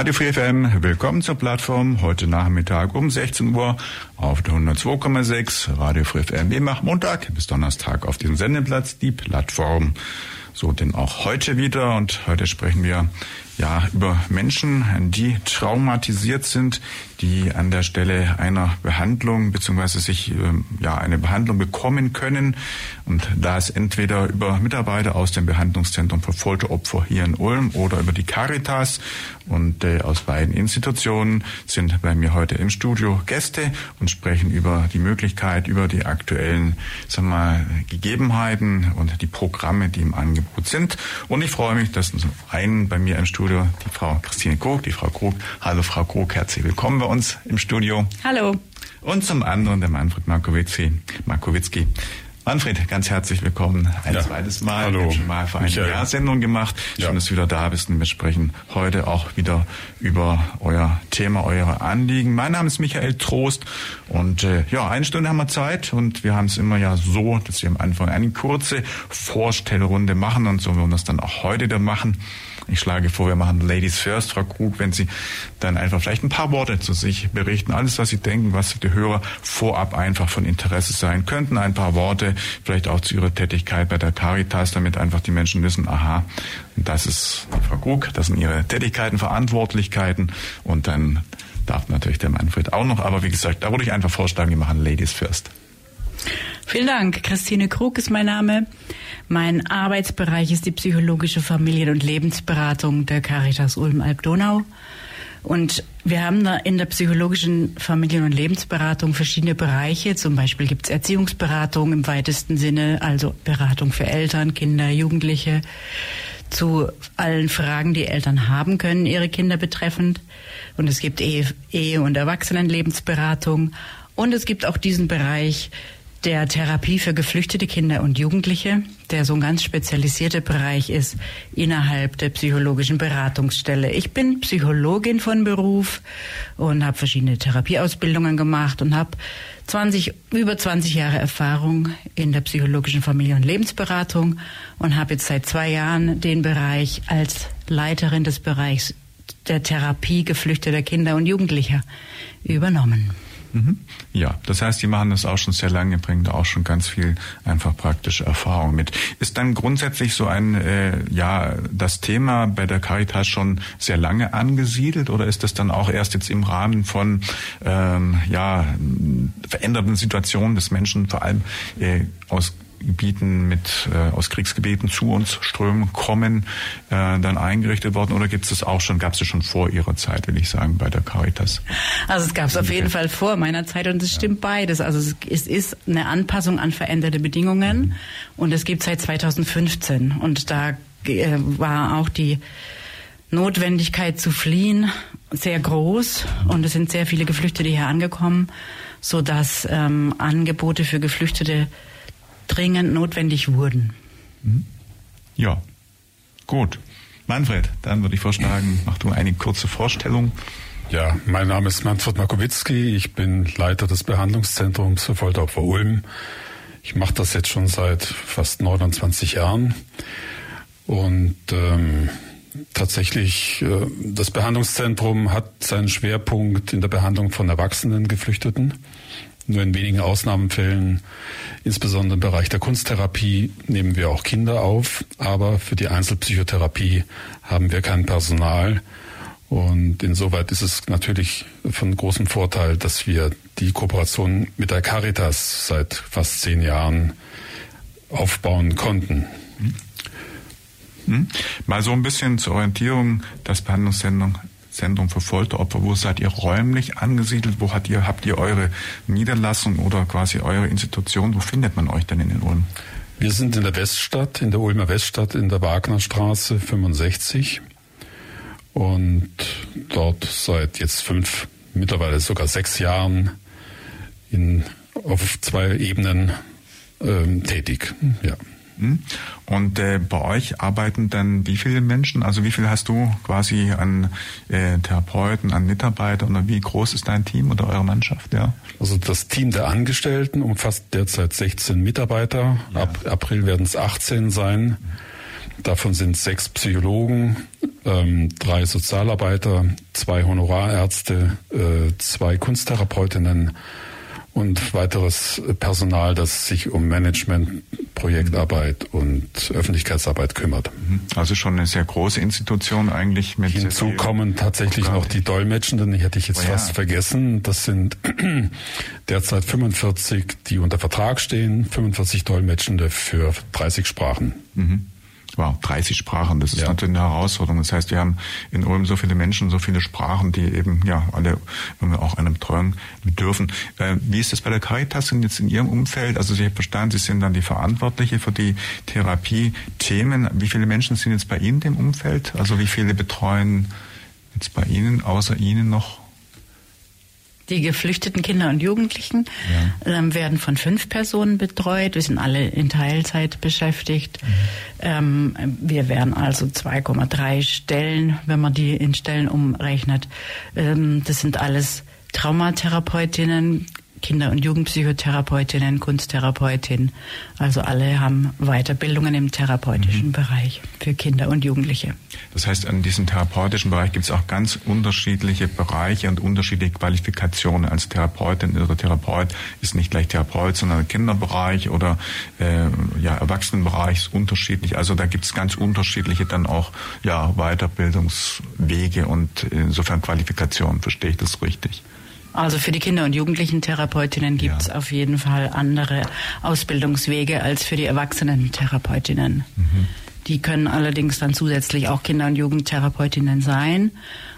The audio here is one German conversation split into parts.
Radio Free FM, willkommen zur Plattform. Heute Nachmittag um 16 Uhr auf der 102,6 Radio Free FM. Wir machen Montag bis Donnerstag auf diesem Sendeplatz die Plattform. So denn auch heute wieder und heute sprechen wir ja, über Menschen, die traumatisiert sind, die an der Stelle einer Behandlung beziehungsweise sich ähm, ja eine Behandlung bekommen können und da ist entweder über Mitarbeiter aus dem Behandlungszentrum für Folteropfer hier in Ulm oder über die Caritas und äh, aus beiden Institutionen sind bei mir heute im Studio Gäste und sprechen über die Möglichkeit, über die aktuellen sagen wir mal, Gegebenheiten und die Programme, die im Angebot sind. Und ich freue mich, dass zum einen bei mir im Studio die Frau Christine Krug, die Frau Krug. Hallo Frau Krug, herzlich willkommen bei uns im Studio. Hallo. Und zum anderen der Manfred Markowitzki. Markowitzki. Manfred, ganz herzlich willkommen ein ja. zweites Mal. Hallo. Wir haben schon mal für eine Jahr Sendung gemacht. Schön, ja. dass du wieder da bist und wir sprechen heute auch wieder über euer Thema, eure Anliegen. Mein Name ist Michael Trost und äh, ja, eine Stunde haben wir Zeit und wir haben es immer ja so, dass wir am Anfang eine kurze Vorstellrunde machen und so wollen wir das dann auch heute wieder machen. Ich schlage vor, wir machen Ladies First, Frau Krug, wenn Sie dann einfach vielleicht ein paar Worte zu sich berichten. Alles, was Sie denken, was für die Hörer vorab einfach von Interesse sein könnten. Ein paar Worte, vielleicht auch zu Ihrer Tätigkeit bei der Caritas, damit einfach die Menschen wissen, aha, das ist Frau Krug, das sind Ihre Tätigkeiten, Verantwortlichkeiten und dann darf natürlich der Manfred auch noch. Aber wie gesagt, da würde ich einfach vorschlagen, wir machen Ladies First. Vielen Dank. Christine Krug ist mein Name. Mein Arbeitsbereich ist die psychologische Familien- und Lebensberatung der Caritas Ulm-Alb-Donau. Und wir haben da in der psychologischen Familien- und Lebensberatung verschiedene Bereiche. Zum Beispiel gibt es Erziehungsberatung im weitesten Sinne, also Beratung für Eltern, Kinder, Jugendliche zu allen Fragen, die Eltern haben können, ihre Kinder betreffend. Und es gibt Ehe, Ehe und Erwachsenenlebensberatung. Und es gibt auch diesen Bereich der Therapie für geflüchtete Kinder und Jugendliche, der so ein ganz spezialisierter Bereich ist innerhalb der psychologischen Beratungsstelle. Ich bin Psychologin von Beruf und habe verschiedene Therapieausbildungen gemacht und habe 20 über 20 Jahre Erfahrung in der psychologischen Familie- und Lebensberatung und habe jetzt seit zwei Jahren den Bereich als Leiterin des Bereichs der Therapie geflüchteter Kinder und Jugendlicher übernommen. Mhm. Ja, das heißt, die machen das auch schon sehr lange, bringen da auch schon ganz viel einfach praktische Erfahrung mit. Ist dann grundsätzlich so ein, äh, ja, das Thema bei der Caritas schon sehr lange angesiedelt oder ist das dann auch erst jetzt im Rahmen von, ähm, ja, veränderten Situationen des Menschen, vor allem äh, aus Gebieten mit äh, aus Kriegsgebieten zu uns strömen, kommen, äh, dann eingerichtet worden oder gibt es das auch schon, gab es das schon vor Ihrer Zeit, will ich sagen, bei der Caritas? Also es gab es auf jeden Fall vor meiner Zeit und es stimmt ja. beides. Also es, es, ist eine Anpassung an veränderte Bedingungen mhm. und es gibt seit 2015 und da äh, war auch die Notwendigkeit zu fliehen sehr groß und es sind sehr viele Geflüchtete hier angekommen, so dass ähm, Angebote für Geflüchtete dringend notwendig wurden. Mhm. Ja, gut. Manfred, dann würde ich vorschlagen, mach du eine kurze Vorstellung. Ja, mein Name ist Manfred Markowitzki. Ich bin Leiter des Behandlungszentrums für Folteropfer Ulm. Ich mache das jetzt schon seit fast 29 Jahren. Und ähm, tatsächlich, äh, das Behandlungszentrum hat seinen Schwerpunkt in der Behandlung von erwachsenen Geflüchteten. Nur in wenigen Ausnahmefällen, insbesondere im Bereich der Kunsttherapie, nehmen wir auch Kinder auf. Aber für die Einzelpsychotherapie haben wir kein Personal. Und insoweit ist es natürlich von großem Vorteil, dass wir die Kooperation mit der Caritas seit fast zehn Jahren aufbauen konnten. Hm? Mal so ein bisschen zur Orientierung, das Behandlungszentrum Zentrum für Folteropfer. Wo seid ihr räumlich angesiedelt? Wo habt ihr, habt ihr eure Niederlassung oder quasi eure Institution? Wo findet man euch denn in den Ulm? Wir sind in der Weststadt, in der Ulmer Weststadt, in der Wagnerstraße 65 und dort seit jetzt fünf, mittlerweile sogar sechs Jahren in, auf zwei Ebenen ähm, tätig. Ja. Hm? Und äh, bei euch arbeiten dann wie viele Menschen? Also wie viel hast du quasi an äh, Therapeuten, an Mitarbeitern oder wie groß ist dein Team oder eure Mannschaft? Ja. Also das Team der Angestellten umfasst derzeit 16 Mitarbeiter. Ja. Ab April werden es 18 sein. Davon sind sechs Psychologen, ähm, drei Sozialarbeiter, zwei Honorarärzte, äh, zwei Kunsttherapeutinnen und weiteres Personal, das sich um Management, Projektarbeit und Öffentlichkeitsarbeit kümmert. Mhm. Also schon eine sehr große Institution eigentlich mit. Hinzu kommen tatsächlich noch die Dolmetschenden, die hätte ich jetzt oh ja. fast vergessen. Das sind derzeit 45, die unter Vertrag stehen, 45 Dolmetschende für 30 Sprachen. Mhm wow, 30 Sprachen, das ist ja. natürlich eine Herausforderung. Das heißt, wir haben in Ulm so viele Menschen, so viele Sprachen, die eben ja alle auch einer Betreuung bedürfen. Äh, wie ist das bei der Caritas und jetzt in Ihrem Umfeld? Also Sie haben verstanden, Sie sind dann die Verantwortliche für die Therapie-Themen. Wie viele Menschen sind jetzt bei Ihnen im Umfeld? Also wie viele betreuen jetzt bei Ihnen, außer Ihnen noch die geflüchteten Kinder und Jugendlichen ja. ähm, werden von fünf Personen betreut. Wir sind alle in Teilzeit beschäftigt. Mhm. Wir werden also 2,3 Stellen, wenn man die in Stellen umrechnet. Ähm, das sind alles Traumatherapeutinnen, Kinder- und Jugendpsychotherapeutinnen, Kunsttherapeutin. Also alle haben Weiterbildungen im therapeutischen mhm. Bereich für Kinder und Jugendliche. Das heißt, in diesem therapeutischen Bereich gibt es auch ganz unterschiedliche Bereiche und unterschiedliche Qualifikationen. Als Therapeutin oder Therapeut ist nicht gleich Therapeut, sondern Kinderbereich oder äh, ja, Erwachsenenbereich ist unterschiedlich. Also da gibt es ganz unterschiedliche dann auch ja, Weiterbildungswege und insofern Qualifikationen. Verstehe ich das richtig? Also für die Kinder- und Jugendlichen-Therapeutinnen gibt es ja. auf jeden Fall andere Ausbildungswege als für die Erwachsenen-Therapeutinnen. Mhm. Die können allerdings dann zusätzlich auch Kinder- und Jugendtherapeutinnen sein.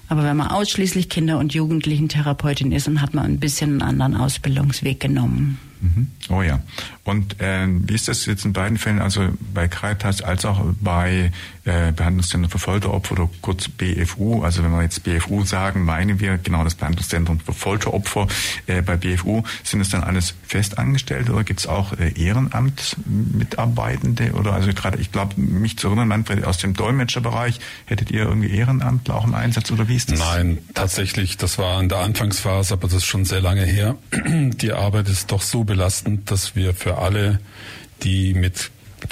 Aber wenn man ausschließlich Kinder- und Jugendlichen-Therapeutin ist, dann hat man ein bisschen einen anderen Ausbildungsweg genommen. Mhm. Oh ja. Und äh, wie ist das jetzt in beiden Fällen, also bei Caritas als auch bei äh, Behandlungszentrum für Folteropfer oder kurz BFU, also wenn wir jetzt BFU sagen, meinen wir genau das Behandlungszentrum für Folteropfer. Äh, bei BFU sind es dann alles Festangestellte oder gibt es auch äh, Ehrenamtmitarbeitende oder also gerade, ich glaube, mich zu erinnern, Manfred, aus dem Dolmetscherbereich, hättet ihr irgendwie Ehrenamtler auch im Einsatz oder wie ist das? Nein, tatsächlich, das war in der Anfangsphase, aber das ist schon sehr lange her. Die Arbeit ist doch so belastend, dass wir für alle, die mit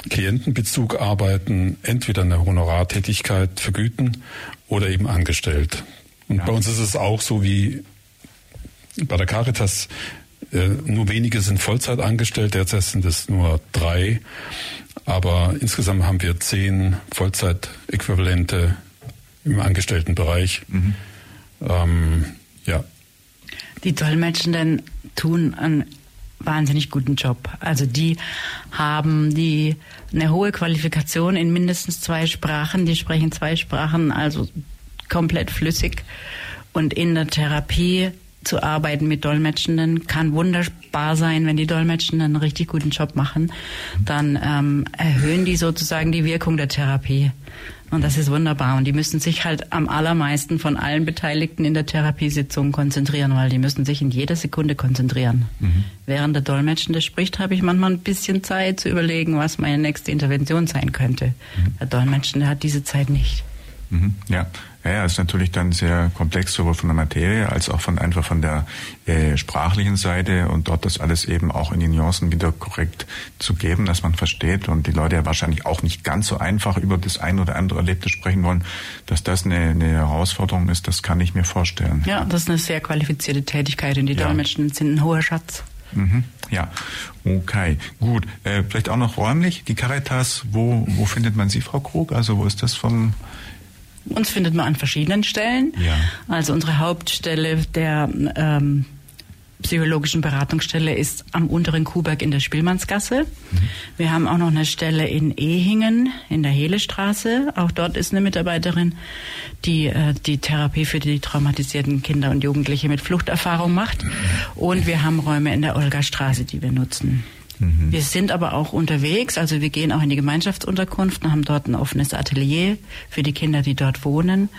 Klientenbezug arbeiten, entweder eine Honorartätigkeit vergüten oder eben angestellt. Und ja. bei uns ist es auch so wie bei der Caritas, äh, nur wenige sind Vollzeit angestellt, derzeit sind es nur drei, aber insgesamt haben wir zehn Vollzeitäquivalente im Angestelltenbereich. Mhm. Ähm, ja. Die Dolmetschenden tun einen wahnsinnig guten Job. Also die haben die eine hohe Qualifikation in mindestens zwei Sprachen. Die sprechen zwei Sprachen, also komplett flüssig. Und in der Therapie zu arbeiten mit Dolmetschenden kann wunderbar sein, wenn die Dolmetschenden einen richtig guten Job machen. Dann ähm, erhöhen die sozusagen die Wirkung der Therapie. Und das ist wunderbar. Und die müssen sich halt am allermeisten von allen Beteiligten in der Therapiesitzung konzentrieren, weil die müssen sich in jeder Sekunde konzentrieren. Mhm. Während der Dolmetschende spricht, habe ich manchmal ein bisschen Zeit zu überlegen, was meine nächste Intervention sein könnte. Mhm. Der Dolmetschende hat diese Zeit nicht. Mhm. Ja, ja, ist natürlich dann sehr komplex, sowohl von der Materie als auch von einfach von der äh, sprachlichen Seite und dort das alles eben auch in die Nuancen wieder korrekt zu geben, dass man versteht und die Leute ja wahrscheinlich auch nicht ganz so einfach über das ein oder andere Erlebte sprechen wollen, dass das eine, eine Herausforderung ist, das kann ich mir vorstellen. Ja, das ist eine sehr qualifizierte Tätigkeit und die ja. Dolmetschen sind ein hoher Schatz. Mhm, ja, okay, gut. Äh, vielleicht auch noch räumlich, die Caritas, wo, wo findet man sie, Frau Krug? Also wo ist das vom uns findet man an verschiedenen Stellen. Ja. Also unsere Hauptstelle der ähm, psychologischen Beratungsstelle ist am unteren Kuhberg in der Spielmannsgasse. Mhm. Wir haben auch noch eine Stelle in Ehingen in der Helestraße. Auch dort ist eine Mitarbeiterin, die äh, die Therapie für die traumatisierten Kinder und Jugendliche mit Fluchterfahrung macht. Mhm. Und wir haben Räume in der Olgastraße, die wir nutzen. Mhm. Wir sind aber auch unterwegs, also wir gehen auch in die Gemeinschaftsunterkunft und haben dort ein offenes Atelier für die Kinder, die dort wohnen.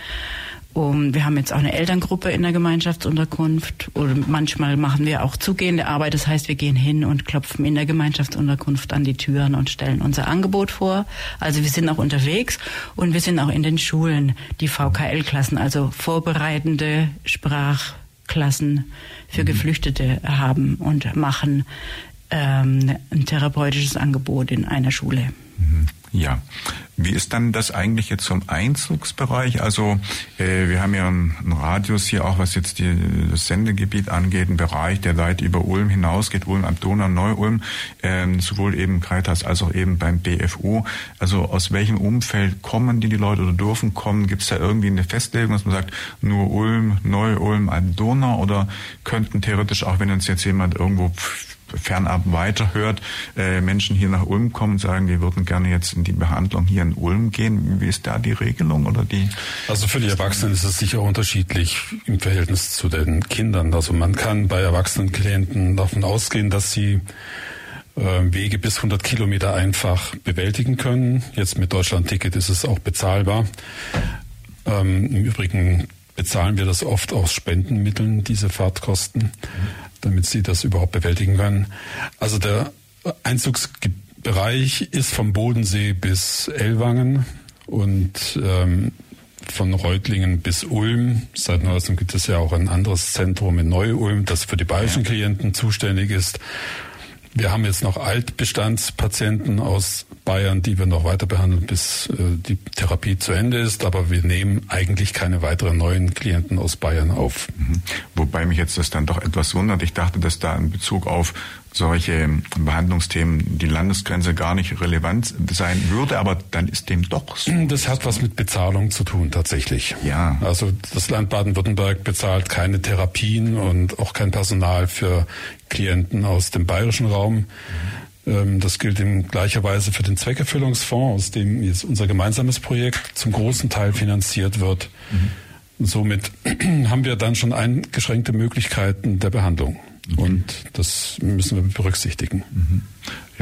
Um, wir haben jetzt auch eine Elterngruppe in der Gemeinschaftsunterkunft und manchmal machen wir auch zugehende Arbeit. Das heißt, wir gehen hin und klopfen in der Gemeinschaftsunterkunft an die Türen und stellen unser Angebot vor. Also wir sind auch unterwegs und wir sind auch in den Schulen, die VKL-Klassen, also vorbereitende Sprachklassen für mhm. Geflüchtete haben und machen ähm, ein therapeutisches Angebot in einer Schule. Mhm. Ja. Wie ist dann das eigentlich jetzt zum Einzugsbereich? Also äh, wir haben ja einen, einen, Radius hier auch, was jetzt die, das Sendegebiet angeht, einen Bereich, der weit über Ulm hinausgeht, Ulm am Donau, Neu-Ulm, äh, sowohl eben Caritas als auch eben beim BFU. Also aus welchem Umfeld kommen die, die Leute oder dürfen kommen? Gibt es da irgendwie eine Festlegung, dass man sagt, nur Ulm, Neu-Ulm, am Donau oder könnten theoretisch auch, wenn uns jetzt jemand irgendwo fernab weiterhört, äh, Menschen hier nach Ulm kommen und sagen, wir würden gerne jetzt in die Behandlung hier in Ulm gehen. Wie ist da die Regelung oder die? Also für die Erwachsenen ist es sicher unterschiedlich im Verhältnis zu den Kindern. Also man kann bei erwachsenen Klienten davon ausgehen, dass sie äh, Wege bis 100 Kilometer einfach bewältigen können. Jetzt mit Deutschland-Ticket ist es auch bezahlbar. Ähm, Im Übrigen bezahlen wir das oft aus Spendenmitteln, diese Fahrtkosten. Damit sie das überhaupt bewältigen können. Also der Einzugsbereich ist vom Bodensee bis Ellwangen und ähm, von Reutlingen bis Ulm. Seit neuestem gibt es ja auch ein anderes Zentrum in Neu-Ulm, das für die bayerischen Klienten zuständig ist. Wir haben jetzt noch Altbestandspatienten aus Bayern, die wir noch weiter behandeln, bis äh, die Therapie zu Ende ist. Aber wir nehmen eigentlich keine weiteren neuen Klienten aus Bayern auf. Mhm. Wobei mich jetzt das dann doch etwas wundert. Ich dachte, dass da in Bezug auf solche Behandlungsthemen die Landesgrenze gar nicht relevant sein würde, aber dann ist dem doch so. Das hat was mit Bezahlung zu tun, tatsächlich. Ja. Also das Land Baden-Württemberg bezahlt keine Therapien und auch kein Personal für Klienten aus dem bayerischen Raum. Mhm. Das gilt in gleicher Weise für den Zweckerfüllungsfonds, aus dem jetzt unser gemeinsames Projekt zum großen Teil finanziert wird. Mhm. Somit haben wir dann schon eingeschränkte Möglichkeiten der Behandlung. Und das müssen wir berücksichtigen.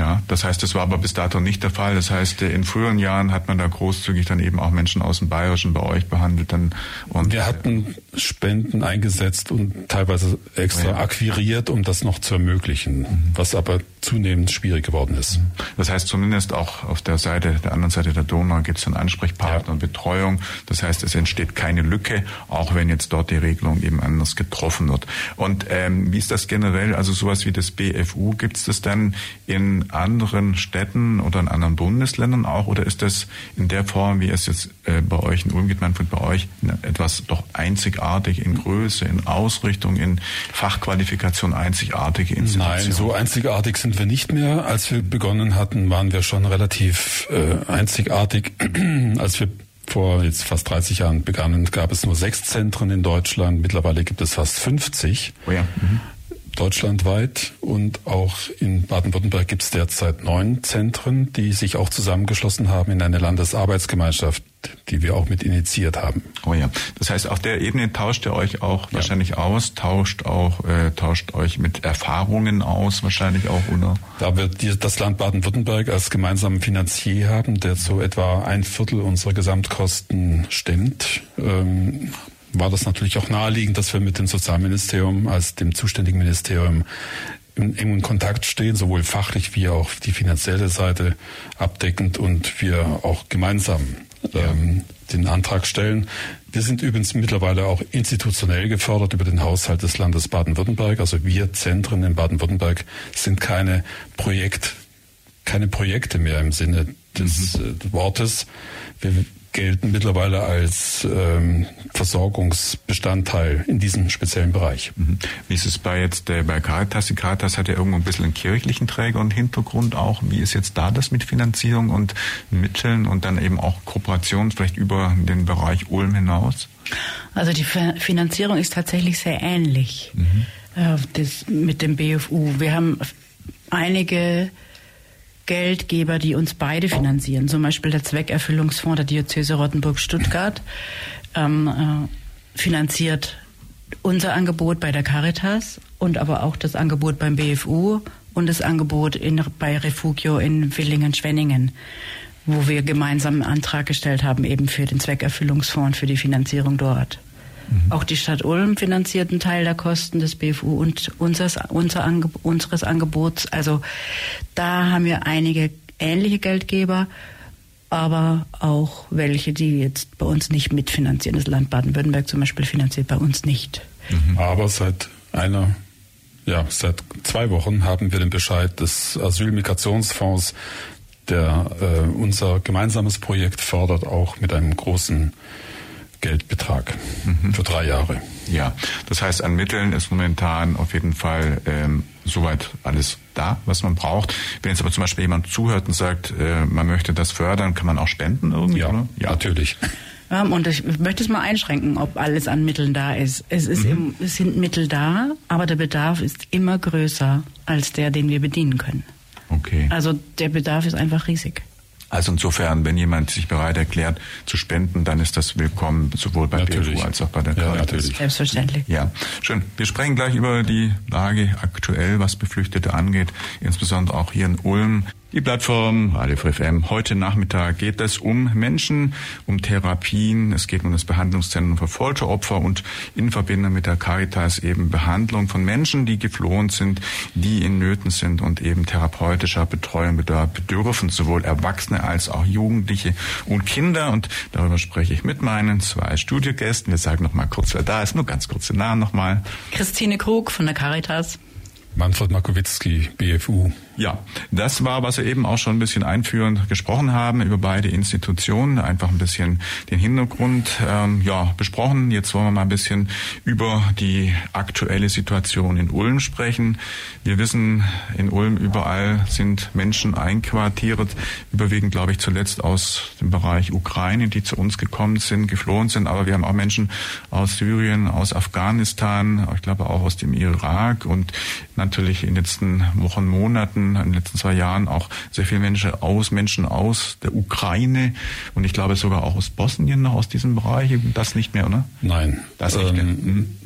Ja, das heißt, das war aber bis dato nicht der Fall. Das heißt, in früheren Jahren hat man da großzügig dann eben auch Menschen aus dem Bayerischen bei euch behandelt. Dann und wir hatten Spenden eingesetzt und teilweise extra ja. akquiriert, um das noch zu ermöglichen, mhm. was aber zunehmend schwierig geworden ist. Mhm. Das heißt, zumindest auch auf der Seite, der anderen Seite der Donau gibt es dann Ansprechpartner ja. und Betreuung. Das heißt, es entsteht keine Lücke, auch wenn jetzt dort die Regelung eben anders getroffen wird. Und ähm, wie ist das generell? Also sowas wie das BFU, gibt es das dann in anderen Städten oder in anderen Bundesländern auch? Oder ist das in der Form, wie es jetzt äh, bei euch in Ulm geht, Manfred, bei euch etwas doch einzigartig in Größe, in Ausrichtung, in Fachqualifikation einzigartige Institutionen? Nein, so einzigartig sind wir nicht mehr. Als wir begonnen hatten, waren wir schon relativ äh, einzigartig. Als wir vor jetzt fast 30 Jahren begannen, gab es nur sechs Zentren in Deutschland. Mittlerweile gibt es fast 50. Oh ja. Mhm deutschlandweit und auch in Baden-Württemberg gibt es derzeit neun Zentren, die sich auch zusammengeschlossen haben in eine Landesarbeitsgemeinschaft, die wir auch mit initiiert haben. Oh ja, das heißt, auf der Ebene tauscht ihr euch auch ja. wahrscheinlich aus, tauscht auch, äh, tauscht euch mit Erfahrungen aus, wahrscheinlich auch, oder? Da wir die, das Land Baden-Württemberg als gemeinsamen Finanzier haben, der so etwa ein Viertel unserer Gesamtkosten stemmt, ähm, war das natürlich auch naheliegend, dass wir mit dem Sozialministerium als dem zuständigen Ministerium in engem Kontakt stehen, sowohl fachlich wie auch die finanzielle Seite abdeckend und wir auch gemeinsam ähm, den Antrag stellen. Wir sind übrigens mittlerweile auch institutionell gefördert über den Haushalt des Landes Baden-Württemberg. Also wir Zentren in Baden-Württemberg sind keine Projekt, keine Projekte mehr im Sinne des mhm. äh, Wortes. Wir gelten mittlerweile als ähm, Versorgungsbestandteil in diesem speziellen Bereich. Mhm. Wie ist es bei jetzt äh, bei Caritas? Die Caritas hat ja irgendwo ein bisschen einen kirchlichen Träger und Hintergrund auch. Wie ist jetzt da das mit Finanzierung und Mitteln und dann eben auch Kooperation vielleicht über den Bereich Ulm hinaus? Also die Finanzierung ist tatsächlich sehr ähnlich mhm. äh, das, mit dem BFU. Wir haben einige Geldgeber, die uns beide finanzieren. Zum Beispiel der Zweckerfüllungsfonds der Diözese Rottenburg-Stuttgart ähm, äh, finanziert unser Angebot bei der Caritas und aber auch das Angebot beim BFU und und das Angebot in, bei Refugio in Villingen-Schwenningen, wo wir gemeinsam einen Antrag gestellt haben, eben für den Zweckerfüllungsfonds, für die Finanzierung dort. Mhm. Auch die Stadt Ulm finanziert einen Teil der Kosten des BFU und unseres, unser Ange unseres Angebots. Also da haben wir einige ähnliche Geldgeber, aber auch welche, die jetzt bei uns nicht mitfinanzieren. Das Land Baden-Württemberg zum Beispiel finanziert bei uns nicht. Mhm. Aber seit einer ja, seit zwei Wochen haben wir den Bescheid des Asylmigrationsfonds, der äh, unser gemeinsames Projekt fördert, auch mit einem großen Geldbetrag mhm. für drei Jahre. Ja, das heißt, an Mitteln ist momentan auf jeden Fall ähm, soweit alles da, was man braucht. Wenn jetzt aber zum Beispiel jemand zuhört und sagt, äh, man möchte das fördern, kann man auch spenden irgendwie? Ja, oder? ja. natürlich. und ich möchte es mal einschränken, ob alles an Mitteln da ist. Es, ist mhm. im, es sind Mittel da, aber der Bedarf ist immer größer als der, den wir bedienen können. Okay. Also der Bedarf ist einfach riesig. Also insofern, wenn jemand sich bereit erklärt zu spenden, dann ist das willkommen, sowohl bei natürlich. BFU als auch bei der ja, Natürlich. Selbstverständlich. Ja, schön. Wir sprechen gleich über die Lage aktuell, was Beflüchtete angeht, insbesondere auch hier in Ulm. Die Plattform Radio FM. Heute Nachmittag geht es um Menschen, um Therapien. Es geht um das Behandlungszentrum für Folteropfer und in Verbindung mit der Caritas eben Behandlung von Menschen, die geflohen sind, die in Nöten sind und eben therapeutischer Betreuung bedürfen, sowohl Erwachsene als auch Jugendliche und Kinder. Und darüber spreche ich mit meinen zwei Studiogästen. Wir sagen noch mal kurz, wer da ist. Nur ganz kurze Namen noch mal. Christine Krug von der Caritas. Manfred Makowitzki, BFU. Ja, das war, was wir eben auch schon ein bisschen einführend gesprochen haben über beide Institutionen. Einfach ein bisschen den Hintergrund ähm, ja, besprochen. Jetzt wollen wir mal ein bisschen über die aktuelle Situation in Ulm sprechen. Wir wissen, in Ulm überall sind Menschen einquartiert, überwiegend, glaube ich, zuletzt aus dem Bereich Ukraine, die zu uns gekommen sind, geflohen sind. Aber wir haben auch Menschen aus Syrien, aus Afghanistan, ich glaube auch aus dem Irak und natürlich in den letzten Wochen, Monaten in den letzten zwei Jahren auch sehr viele Menschen aus, Menschen aus der Ukraine und ich glaube sogar auch aus Bosnien noch aus diesem Bereich. Das nicht mehr, oder? Nein. Das nicht mehr. Ähm, mhm.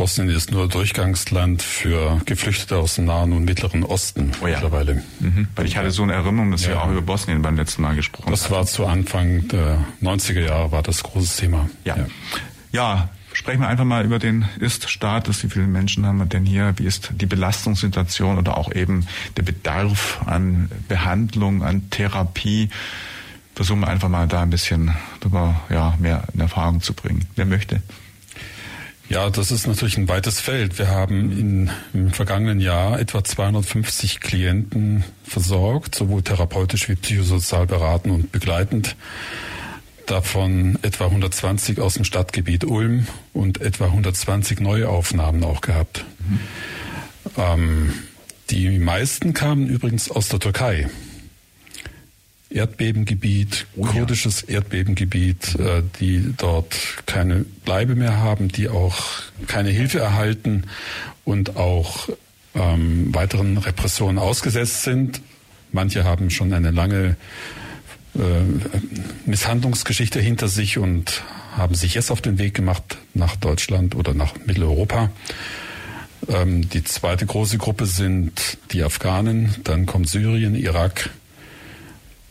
Bosnien ist nur Durchgangsland für Geflüchtete aus dem Nahen und Mittleren Osten oh ja. mittlerweile. Mhm. Weil ich hatte so eine Erinnerung, dass ja. wir auch über Bosnien beim letzten Mal gesprochen haben. Das hatten. war zu Anfang der 90er Jahre war das großes Thema. Ja. ja. ja. Sprechen wir einfach mal über den Ist-Status. Wie viele Menschen haben wir denn hier? Wie ist die Belastungssituation oder auch eben der Bedarf an Behandlung, an Therapie? Versuchen wir einfach mal da ein bisschen drüber, ja, mehr in Erfahrung zu bringen. Wer möchte? Ja, das ist natürlich ein weites Feld. Wir haben in, im vergangenen Jahr etwa 250 Klienten versorgt, sowohl therapeutisch wie psychosozial beratend und begleitend davon etwa 120 aus dem Stadtgebiet Ulm und etwa 120 Neuaufnahmen auch gehabt. Mhm. Ähm, die meisten kamen übrigens aus der Türkei. Erdbebengebiet, oh ja. kurdisches Erdbebengebiet, äh, die dort keine Bleibe mehr haben, die auch keine Hilfe erhalten und auch ähm, weiteren Repressionen ausgesetzt sind. Manche haben schon eine lange Misshandlungsgeschichte hinter sich und haben sich jetzt auf den Weg gemacht nach Deutschland oder nach Mitteleuropa. Ähm, die zweite große Gruppe sind die Afghanen, dann kommt Syrien, Irak.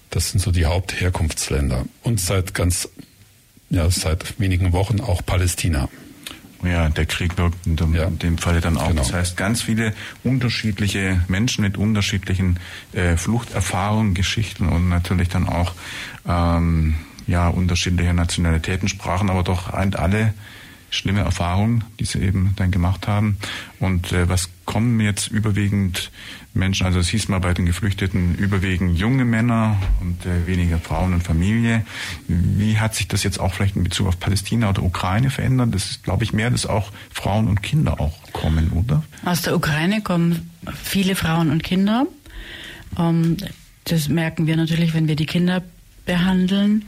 Das sind so die Hauptherkunftsländer. Und seit ganz, ja, seit wenigen Wochen auch Palästina. Ja, der Krieg wirkt in dem, ja. in dem Falle dann auch. Genau. Das heißt, ganz viele unterschiedliche Menschen mit unterschiedlichen äh, Fluchterfahrungen, Geschichten und natürlich dann auch ähm, ja unterschiedliche Nationalitäten, Sprachen, aber doch alle schlimme Erfahrungen, die sie eben dann gemacht haben. Und äh, was kommen jetzt überwiegend Menschen, also es hieß mal bei den Geflüchteten überwiegend junge Männer und äh, weniger Frauen und Familie. Wie hat sich das jetzt auch vielleicht in Bezug auf Palästina oder Ukraine verändert? Das ist, glaube ich, mehr, dass auch Frauen und Kinder auch kommen, oder? Aus der Ukraine kommen viele Frauen und Kinder. Ähm, das merken wir natürlich, wenn wir die Kinder behandeln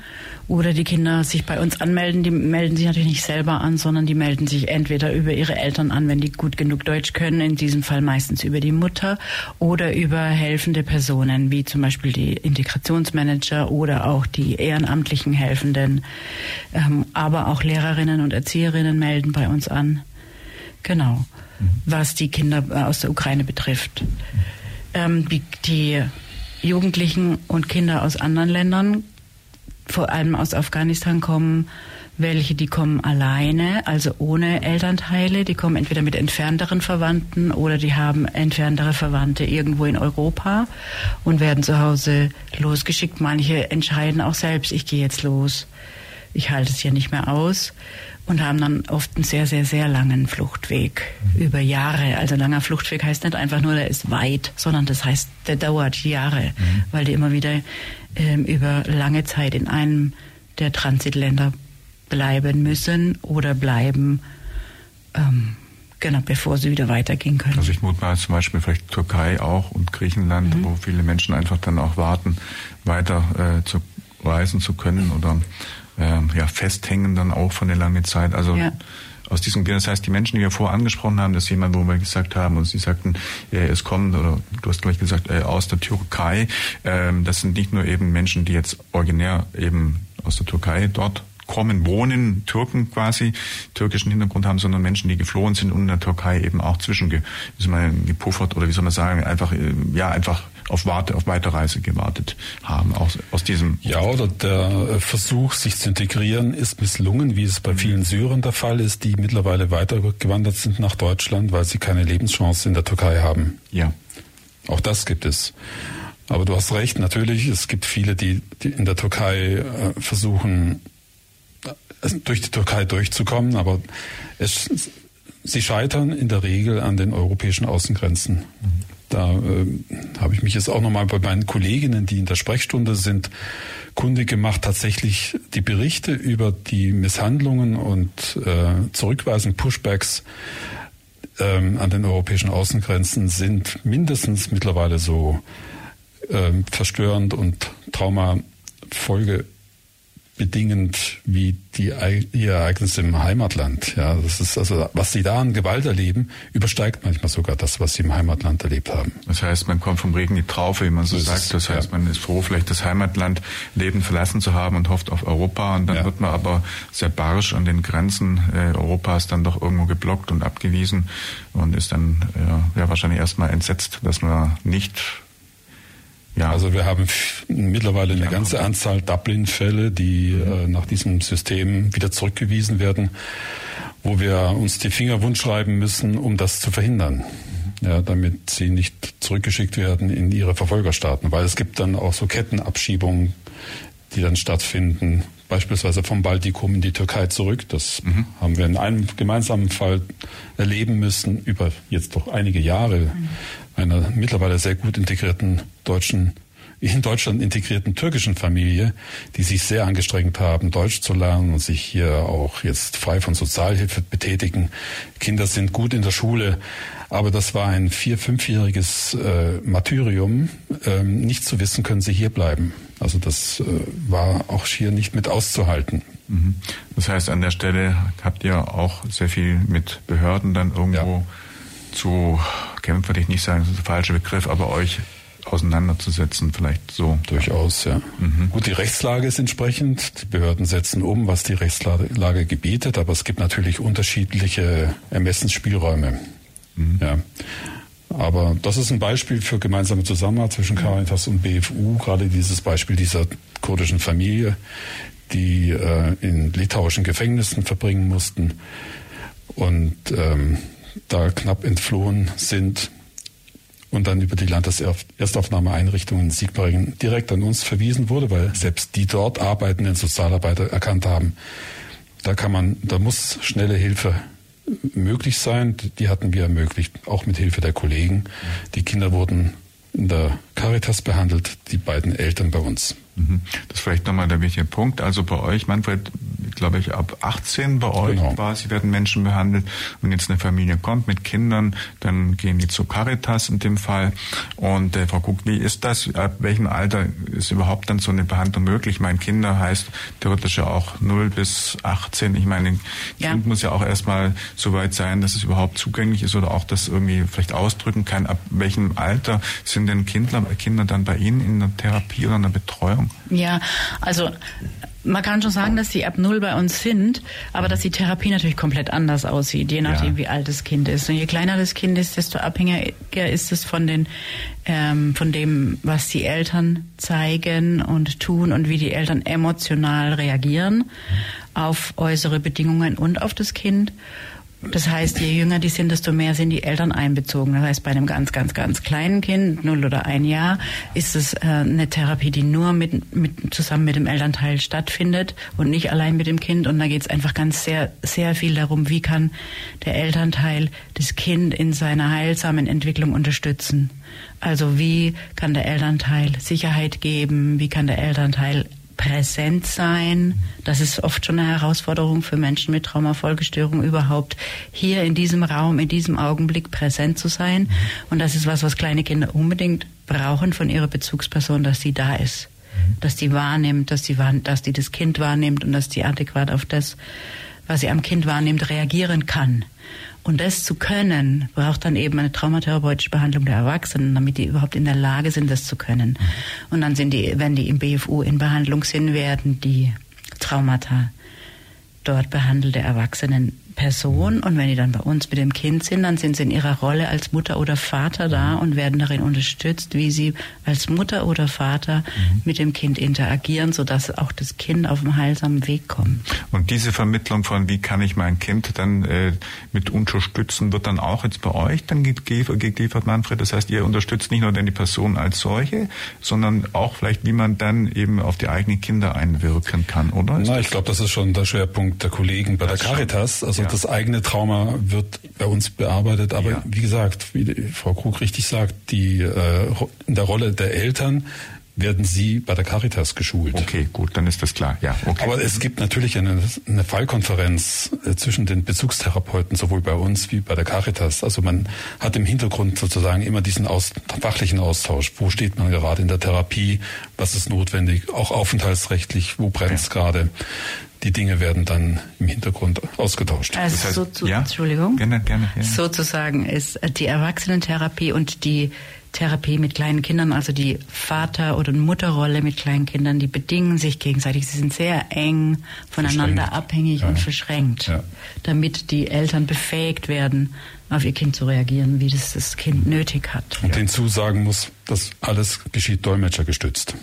oder die Kinder sich bei uns anmelden. Die melden sich natürlich nicht selber an, sondern die melden sich entweder über ihre Eltern an, wenn die gut genug Deutsch können, in diesem Fall meistens über die Mutter oder über helfende Personen, wie zum Beispiel die Integrationsmanager oder auch die ehrenamtlichen Helfenden. Ähm, aber auch Lehrerinnen und Erzieherinnen melden bei uns an. Genau, mhm. was die Kinder aus der Ukraine betrifft. ähm, die Jugendlichen und Kinder aus anderen Ländern, vor allem aus Afghanistan, kommen welche, die kommen alleine, also ohne Elternteile. Die kommen entweder mit entfernteren Verwandten oder die haben entferntere Verwandte irgendwo in Europa und werden zu Hause losgeschickt. Manche entscheiden auch selbst, ich gehe jetzt los. Ich halte es hier nicht mehr aus und haben dann oft einen sehr, sehr, sehr langen Fluchtweg über Jahre. Also langer Fluchtweg heißt nicht einfach nur, der ist weit, sondern das heißt, der dauert Jahre, mhm. weil die immer wieder ähm, über lange Zeit in einem der Transitländer bleiben müssen oder bleiben, ähm, genau, bevor sie wieder weitergehen können. Also ich mutmaße zum Beispiel vielleicht Türkei auch und Griechenland, mhm. wo viele Menschen einfach dann auch warten, weiter äh, zu reisen zu können oder äh, ja, festhängen dann auch für eine lange Zeit. Also ja. aus diesem das heißt, die Menschen, die wir vorher angesprochen haben, das ist jemand, wo wir gesagt haben und sie sagten, ja, es kommt, oder du hast gleich gesagt, äh, aus der Türkei. Ähm, das sind nicht nur eben Menschen, die jetzt originär eben aus der Türkei dort kommen, wohnen, Türken quasi, türkischen Hintergrund haben, sondern Menschen, die geflohen sind und in der Türkei eben auch zwischengepuffert oder wie soll man sagen, einfach, äh, ja, einfach auf, Warte, auf Weiterreise gewartet haben, aus, aus diesem. Ja, oder der Versuch, sich zu integrieren, ist misslungen, wie es bei vielen Syrern der Fall ist, die mittlerweile weitergewandert sind nach Deutschland, weil sie keine Lebenschance in der Türkei haben. Ja. Auch das gibt es. Aber du hast recht, natürlich, es gibt viele, die, die in der Türkei äh, versuchen, durch die Türkei durchzukommen, aber es, sie scheitern in der Regel an den europäischen Außengrenzen. Da äh, habe ich mich jetzt auch nochmal bei meinen Kolleginnen, die in der Sprechstunde sind, kundig gemacht. Tatsächlich die Berichte über die Misshandlungen und äh, Zurückweisung, Pushbacks ähm, an den europäischen Außengrenzen sind mindestens mittlerweile so äh, verstörend und Traumafolge bedingend wie die, die Ereignisse im Heimatland. Ja, das ist also, was sie da an Gewalt erleben, übersteigt manchmal sogar das, was sie im Heimatland erlebt haben. Das heißt, man kommt vom Regen in die Traufe, wie man so das sagt. Ist, das heißt, ja. man ist froh, vielleicht das Heimatland Leben verlassen zu haben und hofft auf Europa. Und dann ja. wird man aber sehr barsch an den Grenzen äh, Europas dann doch irgendwo geblockt und abgewiesen und ist dann äh, ja, wahrscheinlich erstmal entsetzt, dass man nicht ja. Also wir haben mittlerweile eine ja. ganze Anzahl Dublin-Fälle, die mhm. äh, nach diesem System wieder zurückgewiesen werden, wo wir uns die Finger wundschreiben müssen, um das zu verhindern. Mhm. Ja, damit sie nicht zurückgeschickt werden in ihre Verfolgerstaaten, weil es gibt dann auch so Kettenabschiebungen, die dann stattfinden, beispielsweise vom Baltikum in die Türkei zurück. Das mhm. haben wir in einem gemeinsamen Fall erleben müssen über jetzt doch einige Jahre. Einer mittlerweile sehr gut integrierten deutschen in Deutschland integrierten türkischen Familie, die sich sehr angestrengt haben, Deutsch zu lernen und sich hier auch jetzt frei von Sozialhilfe betätigen. Kinder sind gut in der Schule, aber das war ein vier-, fünfjähriges äh, Martyrium. Ähm, nicht zu wissen, können sie hier bleiben. Also das äh, war auch hier nicht mit auszuhalten. Mhm. Das heißt, an der Stelle habt ihr auch sehr viel mit Behörden dann irgendwo ja zu kämpfen, würde ich nicht sagen, das ist der falsche Begriff, aber euch auseinanderzusetzen, vielleicht so. Durchaus, ja. Mhm. Gut, die Rechtslage ist entsprechend. Die Behörden setzen um, was die Rechtslage gebietet, aber es gibt natürlich unterschiedliche Ermessensspielräume. Mhm. Ja. Aber das ist ein Beispiel für gemeinsame Zusammenarbeit zwischen Caritas und BFU, gerade dieses Beispiel dieser kurdischen Familie, die äh, in litauischen Gefängnissen verbringen mussten. Und ähm, da knapp entflohen sind und dann über die Landeserstaufnahmeeinrichtungen in Siegbaringen direkt an uns verwiesen wurde, weil selbst die dort arbeitenden Sozialarbeiter erkannt haben, da kann man, da muss schnelle Hilfe möglich sein. Die hatten wir ermöglicht, auch mit Hilfe der Kollegen. Die Kinder wurden in der Caritas behandelt, die beiden Eltern bei uns. Mhm. Das ist vielleicht nochmal der wichtige Punkt. Also bei euch, Manfred, glaube ich, ab 18 bei euch genau. quasi werden Menschen behandelt. Wenn jetzt eine Familie kommt mit Kindern, dann gehen die zu Caritas in dem Fall. Und äh, Frau Kuck, wie ist das? Ab welchem Alter ist überhaupt dann so eine Behandlung möglich? Mein Kinder heißt theoretisch ja auch 0 bis 18. Ich meine, ein ja. Kind muss ja auch erstmal so weit sein, dass es überhaupt zugänglich ist oder auch das irgendwie vielleicht ausdrücken kann. Ab welchem Alter sind denn Kinder, Kinder dann bei Ihnen in der Therapie oder in der Betreuung? Ja, also man kann schon sagen, dass die ab null bei uns sind, aber dass die Therapie natürlich komplett anders aussieht, je nachdem, ja. wie alt das Kind ist. Und je kleiner das Kind ist, desto abhängiger ist es von den, ähm, von dem, was die Eltern zeigen und tun und wie die Eltern emotional reagieren auf äußere Bedingungen und auf das Kind. Das heißt, je jünger die sind, desto mehr sind die Eltern einbezogen. Das heißt, bei einem ganz, ganz, ganz kleinen Kind, null oder ein Jahr, ist es äh, eine Therapie, die nur mit, mit, zusammen mit dem Elternteil stattfindet und nicht allein mit dem Kind. Und da geht es einfach ganz sehr, sehr viel darum, wie kann der Elternteil das Kind in seiner heilsamen Entwicklung unterstützen. Also wie kann der Elternteil Sicherheit geben? Wie kann der Elternteil präsent sein. Das ist oft schon eine Herausforderung für Menschen mit Traumafolgestörung überhaupt, hier in diesem Raum, in diesem Augenblick präsent zu sein. Und das ist was, was kleine Kinder unbedingt brauchen von ihrer Bezugsperson, dass sie da ist. Dass die wahrnimmt, dass die, dass die das Kind wahrnimmt und dass die adäquat auf das, was sie am Kind wahrnimmt, reagieren kann. Und das zu können, braucht dann eben eine traumatherapeutische Behandlung der Erwachsenen, damit die überhaupt in der Lage sind, das zu können. Und dann sind die, wenn die im BFU in Behandlung sind, werden die Traumata dort behandelte Erwachsenen Person und wenn die dann bei uns mit dem Kind sind, dann sind sie in ihrer Rolle als Mutter oder Vater da und werden darin unterstützt, wie sie als Mutter oder Vater mhm. mit dem Kind interagieren, sodass auch das Kind auf dem heilsamen Weg kommt. Und diese Vermittlung von, wie kann ich mein Kind dann äh, mit unterstützen, wird dann auch jetzt bei euch dann geliefert, Manfred? Das heißt, ihr unterstützt nicht nur denn die Person als solche, sondern auch vielleicht, wie man dann eben auf die eigenen Kinder einwirken kann, oder? Na, ich glaube, das ist schon der Schwerpunkt der Kollegen bei das der Caritas. Also ja. Das eigene Trauma wird bei uns bearbeitet. Aber ja. wie gesagt, wie Frau Krug richtig sagt, die äh, in der Rolle der Eltern werden Sie bei der Caritas geschult. Okay, gut, dann ist das klar. Ja, okay. Aber es gibt natürlich eine, eine Fallkonferenz äh, zwischen den Bezugstherapeuten, sowohl bei uns wie bei der Caritas. Also man hat im Hintergrund sozusagen immer diesen aus, fachlichen Austausch. Wo steht man gerade in der Therapie? Was ist notwendig? Auch aufenthaltsrechtlich, wo brennt es ja. gerade? Die Dinge werden dann im Hintergrund ausgetauscht. Also das heißt, so zu, ja? Entschuldigung. Gerne, gerne, gerne. Sozusagen ist die Erwachsenentherapie und die Therapie mit kleinen Kindern, also die Vater- oder Mutterrolle mit kleinen Kindern, die bedingen sich gegenseitig. Sie sind sehr eng voneinander abhängig ja. und verschränkt, ja. damit die Eltern befähigt werden, auf ihr Kind zu reagieren, wie das das Kind nötig hat. Und ja. hinzu sagen muss, das alles geschieht dolmetschergestützt.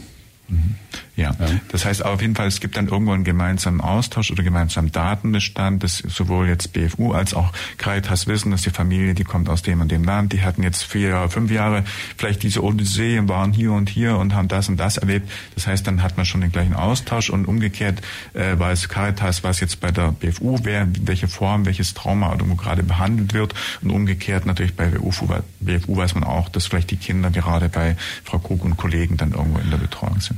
Mhm. Ja. ja. das heißt auf jeden Fall, es gibt dann irgendwo einen gemeinsamen Austausch oder gemeinsamen Datenbestand, das sowohl jetzt BFU als auch Caritas wissen, dass die Familie, die kommt aus dem und dem Land, die hatten jetzt vier, fünf Jahre vielleicht diese Odyssee und waren hier und hier und haben das und das erlebt. Das heißt, dann hat man schon den gleichen Austausch und umgekehrt äh, weiß Caritas, was jetzt bei der BFU wäre, welche Form, welches Trauma irgendwo gerade behandelt wird und umgekehrt natürlich bei BFU, BFU weiß man auch, dass vielleicht die Kinder gerade bei Frau Krug und Kollegen dann irgendwo in der Betreuung sind.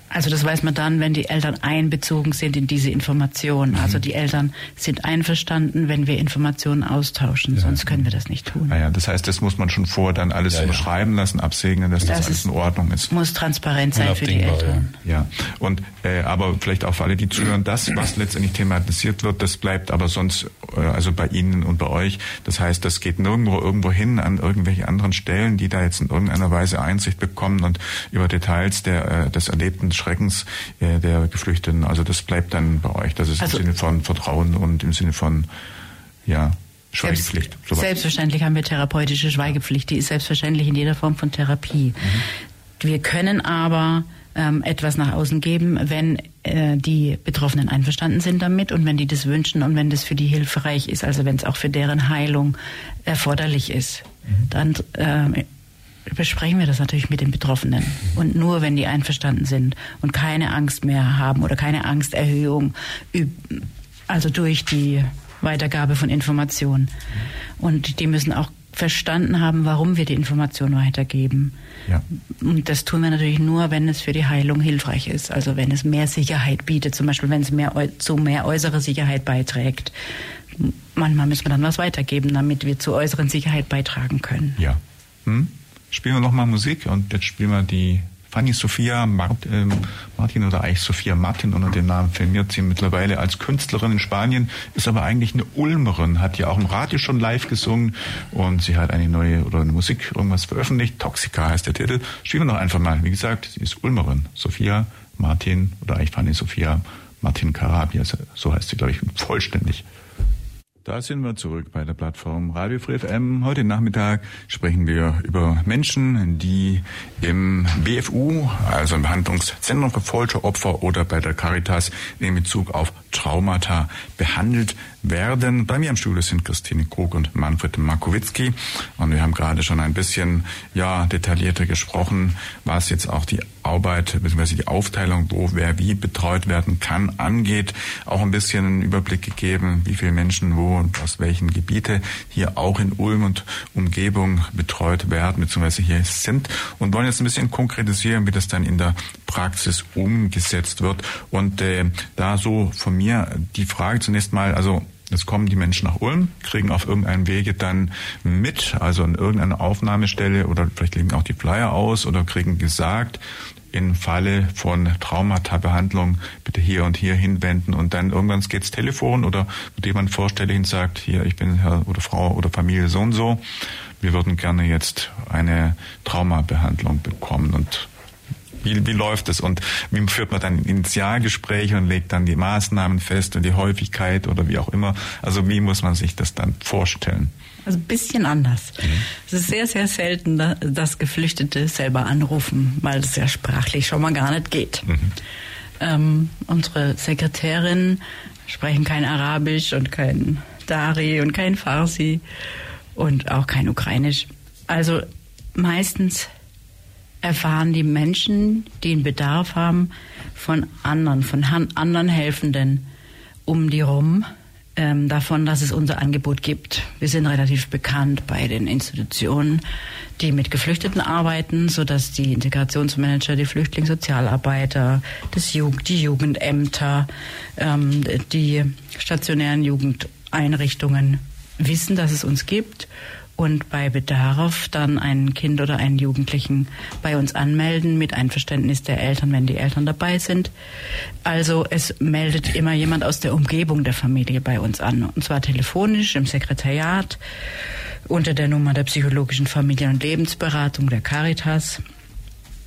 Also das weiß man dann, wenn die Eltern einbezogen sind in diese Informationen. Also mhm. die Eltern sind einverstanden, wenn wir Informationen austauschen, ja. sonst können wir das nicht tun. Naja, das heißt, das muss man schon vor dann alles ja, unterschreiben lassen, absegnen, dass das, das alles in Ordnung ist. Muss transparent sein für die Eltern. Ja, und äh, aber vielleicht auch für alle, die zuhören, das, was letztendlich thematisiert wird, das bleibt aber sonst, äh, also bei Ihnen und bei euch. Das heißt, das geht nirgendwo irgendwo hin an irgendwelche anderen Stellen, die da jetzt in irgendeiner Weise Einsicht bekommen und über Details der, äh, des erlebten Schreckens äh, der Geflüchteten. Also das bleibt dann bei euch. Das ist also, im Sinne von Vertrauen und im Sinne von ja, Schweigepflicht. Selbst, selbstverständlich haben wir therapeutische Schweigepflicht. Die ist selbstverständlich in jeder Form von Therapie. Mhm. Wir können aber ähm, etwas nach außen geben, wenn äh, die Betroffenen einverstanden sind damit und wenn die das wünschen und wenn das für die hilfreich ist, also wenn es auch für deren Heilung erforderlich ist. Mhm. Dann äh, besprechen wir das natürlich mit den Betroffenen. Und nur wenn die einverstanden sind und keine Angst mehr haben oder keine Angsterhöhung, also durch die Weitergabe von Informationen. Und die müssen auch verstanden haben, warum wir die Information weitergeben. Ja. Und das tun wir natürlich nur, wenn es für die Heilung hilfreich ist. Also wenn es mehr Sicherheit bietet, zum Beispiel wenn es mehr, zu mehr äußere Sicherheit beiträgt. Manchmal müssen wir dann was weitergeben, damit wir zur äußeren Sicherheit beitragen können. Ja. Hm? Spielen wir nochmal Musik und jetzt spielen wir die Fanny Sophia Mart, äh, Martin oder eigentlich Sophia Martin unter dem Namen firmiert sie mittlerweile als Künstlerin in Spanien, ist aber eigentlich eine Ulmerin, hat ja auch im Radio schon live gesungen und sie hat eine neue oder eine Musik irgendwas veröffentlicht. Toxica heißt der Titel. Spielen wir noch einfach mal. Wie gesagt, sie ist Ulmerin. Sophia Martin oder eigentlich Fanny Sophia Martin Karabia, so heißt sie, glaube ich, vollständig. Da sind wir zurück bei der Plattform Radio Free FM. Heute Nachmittag sprechen wir über Menschen, die im BFU, also im Behandlungszentrum für Folteropfer oder bei der Caritas in Bezug auf Traumata behandelt werden. Bei mir im Studio sind Christine Krug und Manfred Markowitzki. Und wir haben gerade schon ein bisschen, ja, detaillierter gesprochen, was jetzt auch die Arbeit bzw. die Aufteilung, wo wer wie betreut werden kann, angeht. Auch ein bisschen einen Überblick gegeben, wie viele Menschen wo und aus welchen Gebiete hier auch in Ulm und Umgebung betreut werden bzw. hier sind und wollen jetzt ein bisschen konkretisieren, wie das dann in der Praxis umgesetzt wird. Und äh, da so von mir die Frage zunächst mal, also Jetzt kommen die Menschen nach Ulm, kriegen auf irgendeinem Wege dann mit, also an irgendeiner Aufnahmestelle oder vielleicht legen auch die Flyer aus oder kriegen gesagt, im Falle von Traumata-Behandlung bitte hier und hier hinwenden und dann irgendwann geht's Telefon oder wird jemand vorstellig und sagt, hier, ich bin Herr oder Frau oder Familie so und so, wir würden gerne jetzt eine Traumabehandlung bekommen und wie, wie läuft es und wie führt man dann Initialgespräche und legt dann die Maßnahmen fest und die Häufigkeit oder wie auch immer? Also wie muss man sich das dann vorstellen? Also ein bisschen anders. Mhm. Es ist sehr, sehr selten, dass Geflüchtete selber anrufen, weil es ja sprachlich schon mal gar nicht geht. Mhm. Ähm, unsere Sekretärinnen sprechen kein Arabisch und kein Dari und kein Farsi und auch kein Ukrainisch. Also meistens erfahren die Menschen, die einen Bedarf haben, von anderen, von anderen Helfenden um die rum, ähm, davon, dass es unser Angebot gibt. Wir sind relativ bekannt bei den Institutionen, die mit Geflüchteten arbeiten, so dass die Integrationsmanager, die Flüchtlingssozialarbeiter, das Jugend, die Jugendämter, ähm, die stationären Jugendeinrichtungen wissen, dass es uns gibt und bei Bedarf dann ein Kind oder einen Jugendlichen bei uns anmelden mit Einverständnis der Eltern, wenn die Eltern dabei sind. Also es meldet immer jemand aus der Umgebung der Familie bei uns an und zwar telefonisch im Sekretariat unter der Nummer der psychologischen Familien- und Lebensberatung der Caritas.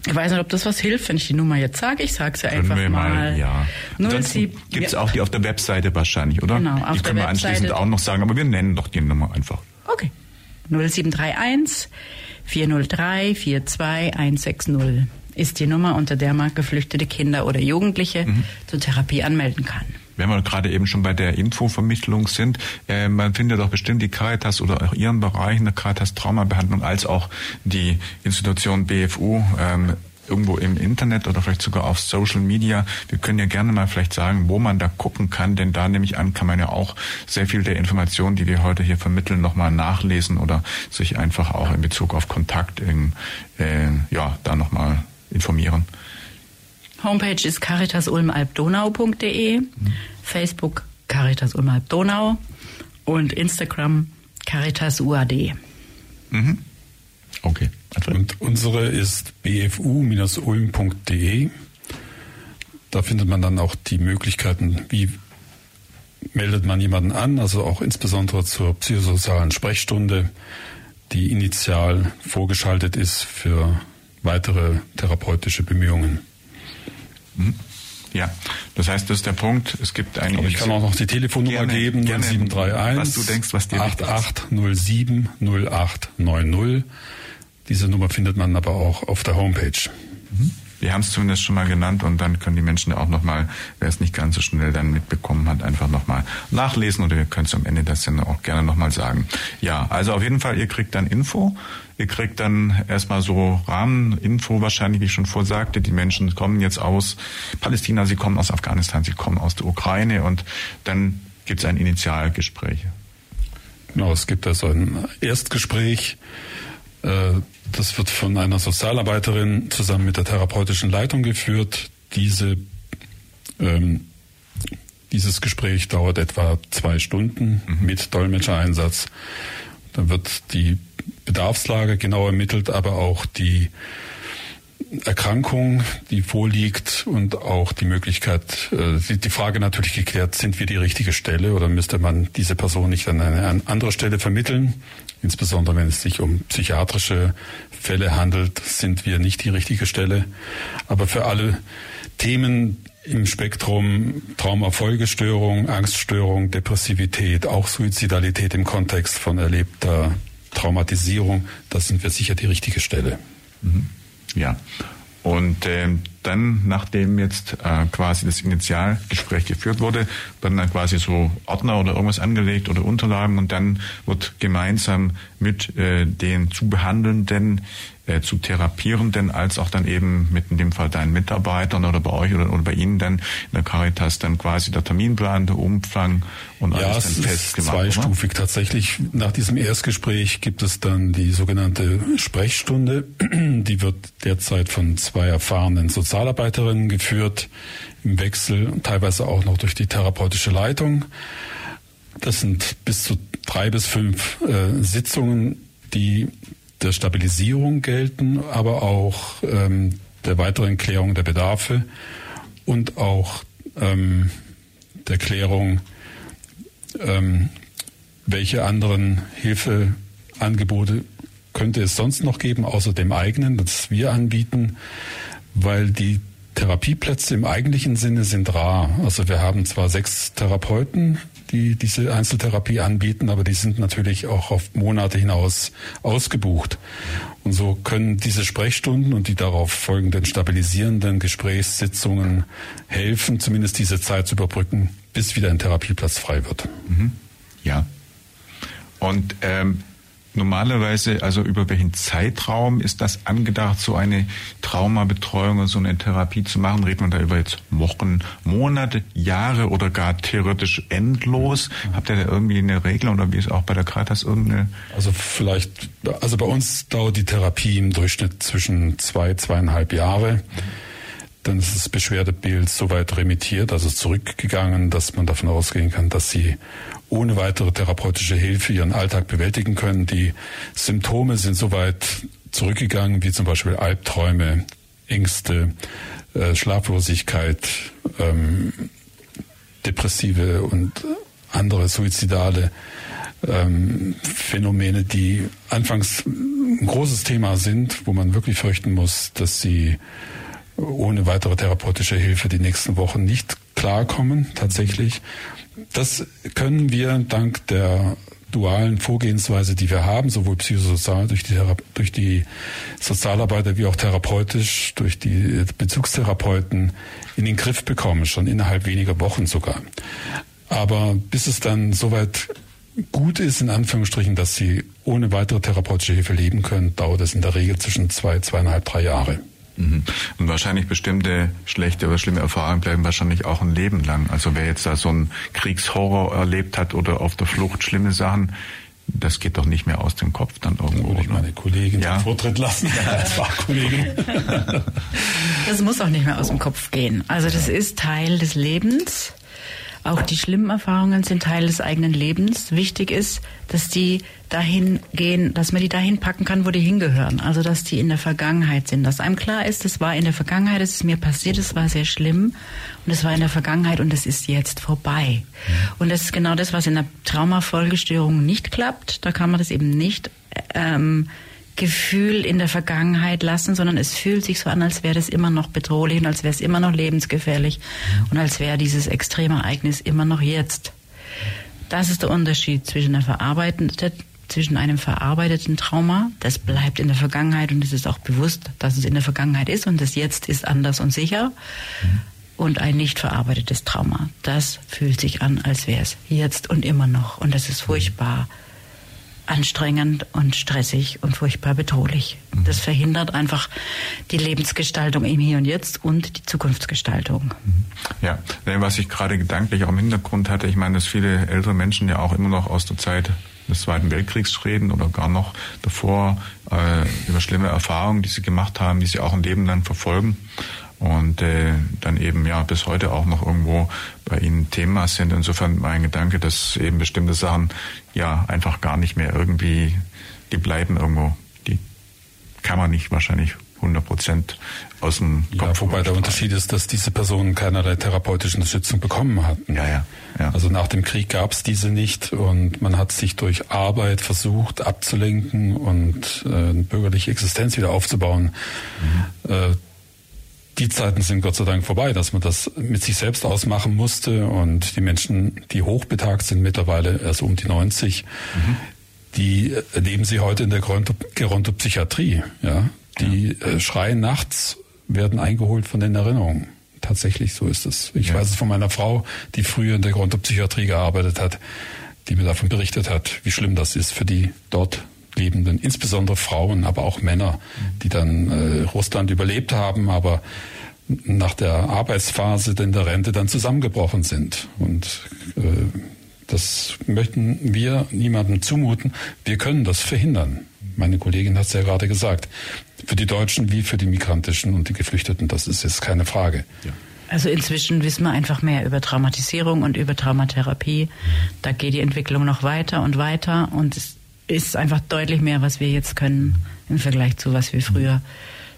Ich weiß nicht, ob das was hilft, wenn ich die Nummer jetzt sage. Ich sage sie einfach mal. mal. Ja. Gibt es auch die auf der Webseite wahrscheinlich, oder? Genau, auf die können wir anschließend auch noch sagen, aber wir nennen doch die Nummer einfach. Okay. 0731 403 42 160 ist die Nummer, unter der man geflüchtete Kinder oder Jugendliche mhm. zur Therapie anmelden kann. Wenn wir gerade eben schon bei der Infovermittlung sind, äh, man findet doch bestimmt die Caritas oder auch Ihren Bereich in der Caritas Traumabehandlung als auch die Institution BFU ähm, irgendwo im Internet oder vielleicht sogar auf Social Media. Wir können ja gerne mal vielleicht sagen, wo man da gucken kann, denn da nehme ich an, kann man ja auch sehr viel der Informationen, die wir heute hier vermitteln, nochmal nachlesen oder sich einfach auch in Bezug auf Kontakt in, äh, ja, da nochmal informieren. Homepage ist caritasulmalbdonau.de, mhm. Facebook Caritas Ulm Donau und Instagram Caritas UAD. Mhm. Okay. Und unsere ist bfu-ulm.de. Da findet man dann auch die Möglichkeiten, wie meldet man jemanden an, also auch insbesondere zur psychosozialen Sprechstunde, die initial vorgeschaltet ist für weitere therapeutische Bemühungen. Mhm. Ja, das heißt, das ist der Punkt. Es gibt eine. Aber ich kann auch noch die Telefonnummer gerne, geben: gerne, 0731 was du denkst, was dir 8807 0890. Diese Nummer findet man aber auch auf der Homepage. Mhm. Wir haben es zumindest schon mal genannt und dann können die Menschen auch nochmal, wer es nicht ganz so schnell dann mitbekommen hat, einfach nochmal nachlesen oder ihr könnt es am Ende der Sendung auch gerne nochmal sagen. Ja, also auf jeden Fall, ihr kriegt dann Info. Ihr kriegt dann erstmal so Rahmeninfo wahrscheinlich, wie ich schon vorsagte. Die Menschen kommen jetzt aus Palästina, sie kommen aus Afghanistan, sie kommen aus der Ukraine und dann gibt es ein Initialgespräch. Genau, es gibt also ein Erstgespräch. Äh, das wird von einer Sozialarbeiterin zusammen mit der therapeutischen Leitung geführt. Diese, ähm, dieses Gespräch dauert etwa zwei Stunden mhm. mit Dolmetschereinsatz. Dann wird die Bedarfslage genau ermittelt, aber auch die Erkrankung, die vorliegt und auch die Möglichkeit, äh, die Frage natürlich geklärt, sind wir die richtige Stelle oder müsste man diese Person nicht an eine andere Stelle vermitteln? Insbesondere wenn es sich um psychiatrische Fälle handelt, sind wir nicht die richtige Stelle. Aber für alle Themen im Spektrum Traumafolgestörung, Angststörung, Depressivität, auch Suizidalität im Kontext von erlebter Traumatisierung, da sind wir sicher die richtige Stelle. Mhm. Ja. Und äh, dann, nachdem jetzt äh, quasi das Initialgespräch geführt wurde, werden dann quasi so Ordner oder irgendwas angelegt oder Unterlagen und dann wird gemeinsam mit äh, den zu Behandelnden äh, zu Therapierenden als auch dann eben mit in dem Fall deinen Mitarbeitern oder bei euch oder, oder bei Ihnen dann in der Caritas dann quasi der Terminplan, der Umfang und ja, alles dann festgemacht. Zweistufig oder? tatsächlich. Nach diesem Erstgespräch gibt es dann die sogenannte Sprechstunde. Die wird derzeit von zwei erfahrenen Sozialarbeiterinnen geführt, im Wechsel, teilweise auch noch durch die therapeutische Leitung. Das sind bis zu drei bis fünf äh, Sitzungen, die der Stabilisierung gelten, aber auch ähm, der weiteren Klärung der Bedarfe und auch ähm, der Klärung, ähm, welche anderen Hilfeangebote könnte es sonst noch geben, außer dem eigenen, das wir anbieten, weil die Therapieplätze im eigentlichen Sinne sind rar. Also wir haben zwar sechs Therapeuten, die diese Einzeltherapie anbieten, aber die sind natürlich auch auf Monate hinaus ausgebucht. Und so können diese Sprechstunden und die darauf folgenden stabilisierenden Gesprächssitzungen helfen, zumindest diese Zeit zu überbrücken, bis wieder ein Therapieplatz frei wird. Mhm. Ja. Und ähm, normalerweise, also über welchen Zeitraum ist das angedacht, so eine Traumabetreuung und so eine Therapie zu machen? Redet man da über jetzt Wochen, Monate, Jahre oder gar theoretisch endlos? Habt ihr da irgendwie eine Regel oder wie ist auch bei der Caritas irgendeine? Also vielleicht, also bei uns dauert die Therapie im Durchschnitt zwischen zwei, zweieinhalb Jahre. Dann ist das Beschwerdebild soweit remittiert, also zurückgegangen, dass man davon ausgehen kann, dass sie ohne weitere therapeutische Hilfe ihren Alltag bewältigen können. Die Symptome sind soweit zurückgegangen, wie zum Beispiel Albträume, Ängste, äh, Schlaflosigkeit, ähm, depressive und andere suizidale ähm, Phänomene, die anfangs ein großes Thema sind, wo man wirklich fürchten muss, dass sie ohne weitere therapeutische Hilfe die nächsten Wochen nicht klarkommen, tatsächlich. Das können wir dank der dualen Vorgehensweise, die wir haben, sowohl psychosozial durch die, durch die Sozialarbeiter wie auch therapeutisch durch die Bezugstherapeuten in den Griff bekommen, schon innerhalb weniger Wochen sogar. Aber bis es dann soweit gut ist, in Anführungsstrichen, dass sie ohne weitere therapeutische Hilfe leben können, dauert es in der Regel zwischen zwei, zweieinhalb, drei Jahre. Mhm. Und wahrscheinlich bestimmte schlechte oder schlimme Erfahrungen bleiben wahrscheinlich auch ein Leben lang. Also wer jetzt da so einen Kriegshorror erlebt hat oder auf der Flucht schlimme Sachen, das geht doch nicht mehr aus dem Kopf dann irgendwo. Würde ich meine Kollegin ja. Vortritt lassen als Fachkollegin. Das muss auch nicht mehr aus dem Kopf gehen. Also das ist Teil des Lebens. Auch die schlimmen Erfahrungen sind Teil des eigenen Lebens. Wichtig ist, dass die dahin gehen, dass man die dahin packen kann, wo die hingehören. Also, dass die in der Vergangenheit sind. Dass einem klar ist, es war in der Vergangenheit, es ist mir passiert, es war sehr schlimm und es war in der Vergangenheit und es ist jetzt vorbei. Und das ist genau das, was in der Traumafolgestörung nicht klappt. Da kann man das eben nicht ähm, Gefühl in der Vergangenheit lassen, sondern es fühlt sich so an, als wäre das immer noch bedrohlich und als wäre es immer noch lebensgefährlich und als wäre dieses extreme Ereignis immer noch jetzt. Das ist der Unterschied zwischen, zwischen einem verarbeiteten Trauma, das bleibt in der Vergangenheit und es ist auch bewusst, dass es in der Vergangenheit ist und das Jetzt ist anders und sicher. Mhm. Und ein nicht verarbeitetes Trauma, das fühlt sich an, als wäre es jetzt und immer noch. Und das ist furchtbar anstrengend und stressig und furchtbar bedrohlich. Mhm. Das verhindert einfach die Lebensgestaltung im Hier und Jetzt und die Zukunftsgestaltung. Mhm. Ja, was ich gerade gedanklich auch im Hintergrund hatte, ich meine, dass viele ältere Menschen ja auch immer noch aus der Zeit des Zweiten Weltkriegs reden oder gar noch davor äh, über schlimme Erfahrungen, die sie gemacht haben, die sie auch ein Leben lang verfolgen und äh, dann eben ja bis heute auch noch irgendwo bei Ihnen Thema sind. Insofern mein Gedanke, dass eben bestimmte Sachen ja einfach gar nicht mehr irgendwie, die bleiben irgendwo, die kann man nicht wahrscheinlich 100 Prozent aus dem Kopf. Ja, wobei der Unterschied ist, dass diese Personen keinerlei therapeutische Unterstützung bekommen hatten. Ja, ja. ja. Also nach dem Krieg gab es diese nicht und man hat sich durch Arbeit versucht abzulenken und äh, eine bürgerliche Existenz wieder aufzubauen. Mhm. Äh, die Zeiten sind Gott sei Dank vorbei, dass man das mit sich selbst ausmachen musste und die Menschen, die hochbetagt sind, mittlerweile erst um die 90, mhm. die leben sie heute in der Gerontopsychiatrie. Ja? Die ja. Äh, schreien nachts, werden eingeholt von den Erinnerungen. Tatsächlich, so ist es. Ich ja. weiß es von meiner Frau, die früher in der Gerontopsychiatrie gearbeitet hat, die mir davon berichtet hat, wie schlimm das ist für die dort Lebenden, insbesondere Frauen, aber auch Männer, die dann äh, Russland überlebt haben, aber nach der Arbeitsphase in der Rente dann zusammengebrochen sind. Und äh, das möchten wir niemandem zumuten. Wir können das verhindern. Meine Kollegin hat es ja gerade gesagt. Für die Deutschen wie für die Migrantischen und die Geflüchteten, das ist jetzt keine Frage. Ja. Also inzwischen wissen wir einfach mehr über Traumatisierung und über Traumatherapie. Da geht die Entwicklung noch weiter und weiter und es ist einfach deutlich mehr, was wir jetzt können im Vergleich zu was wir früher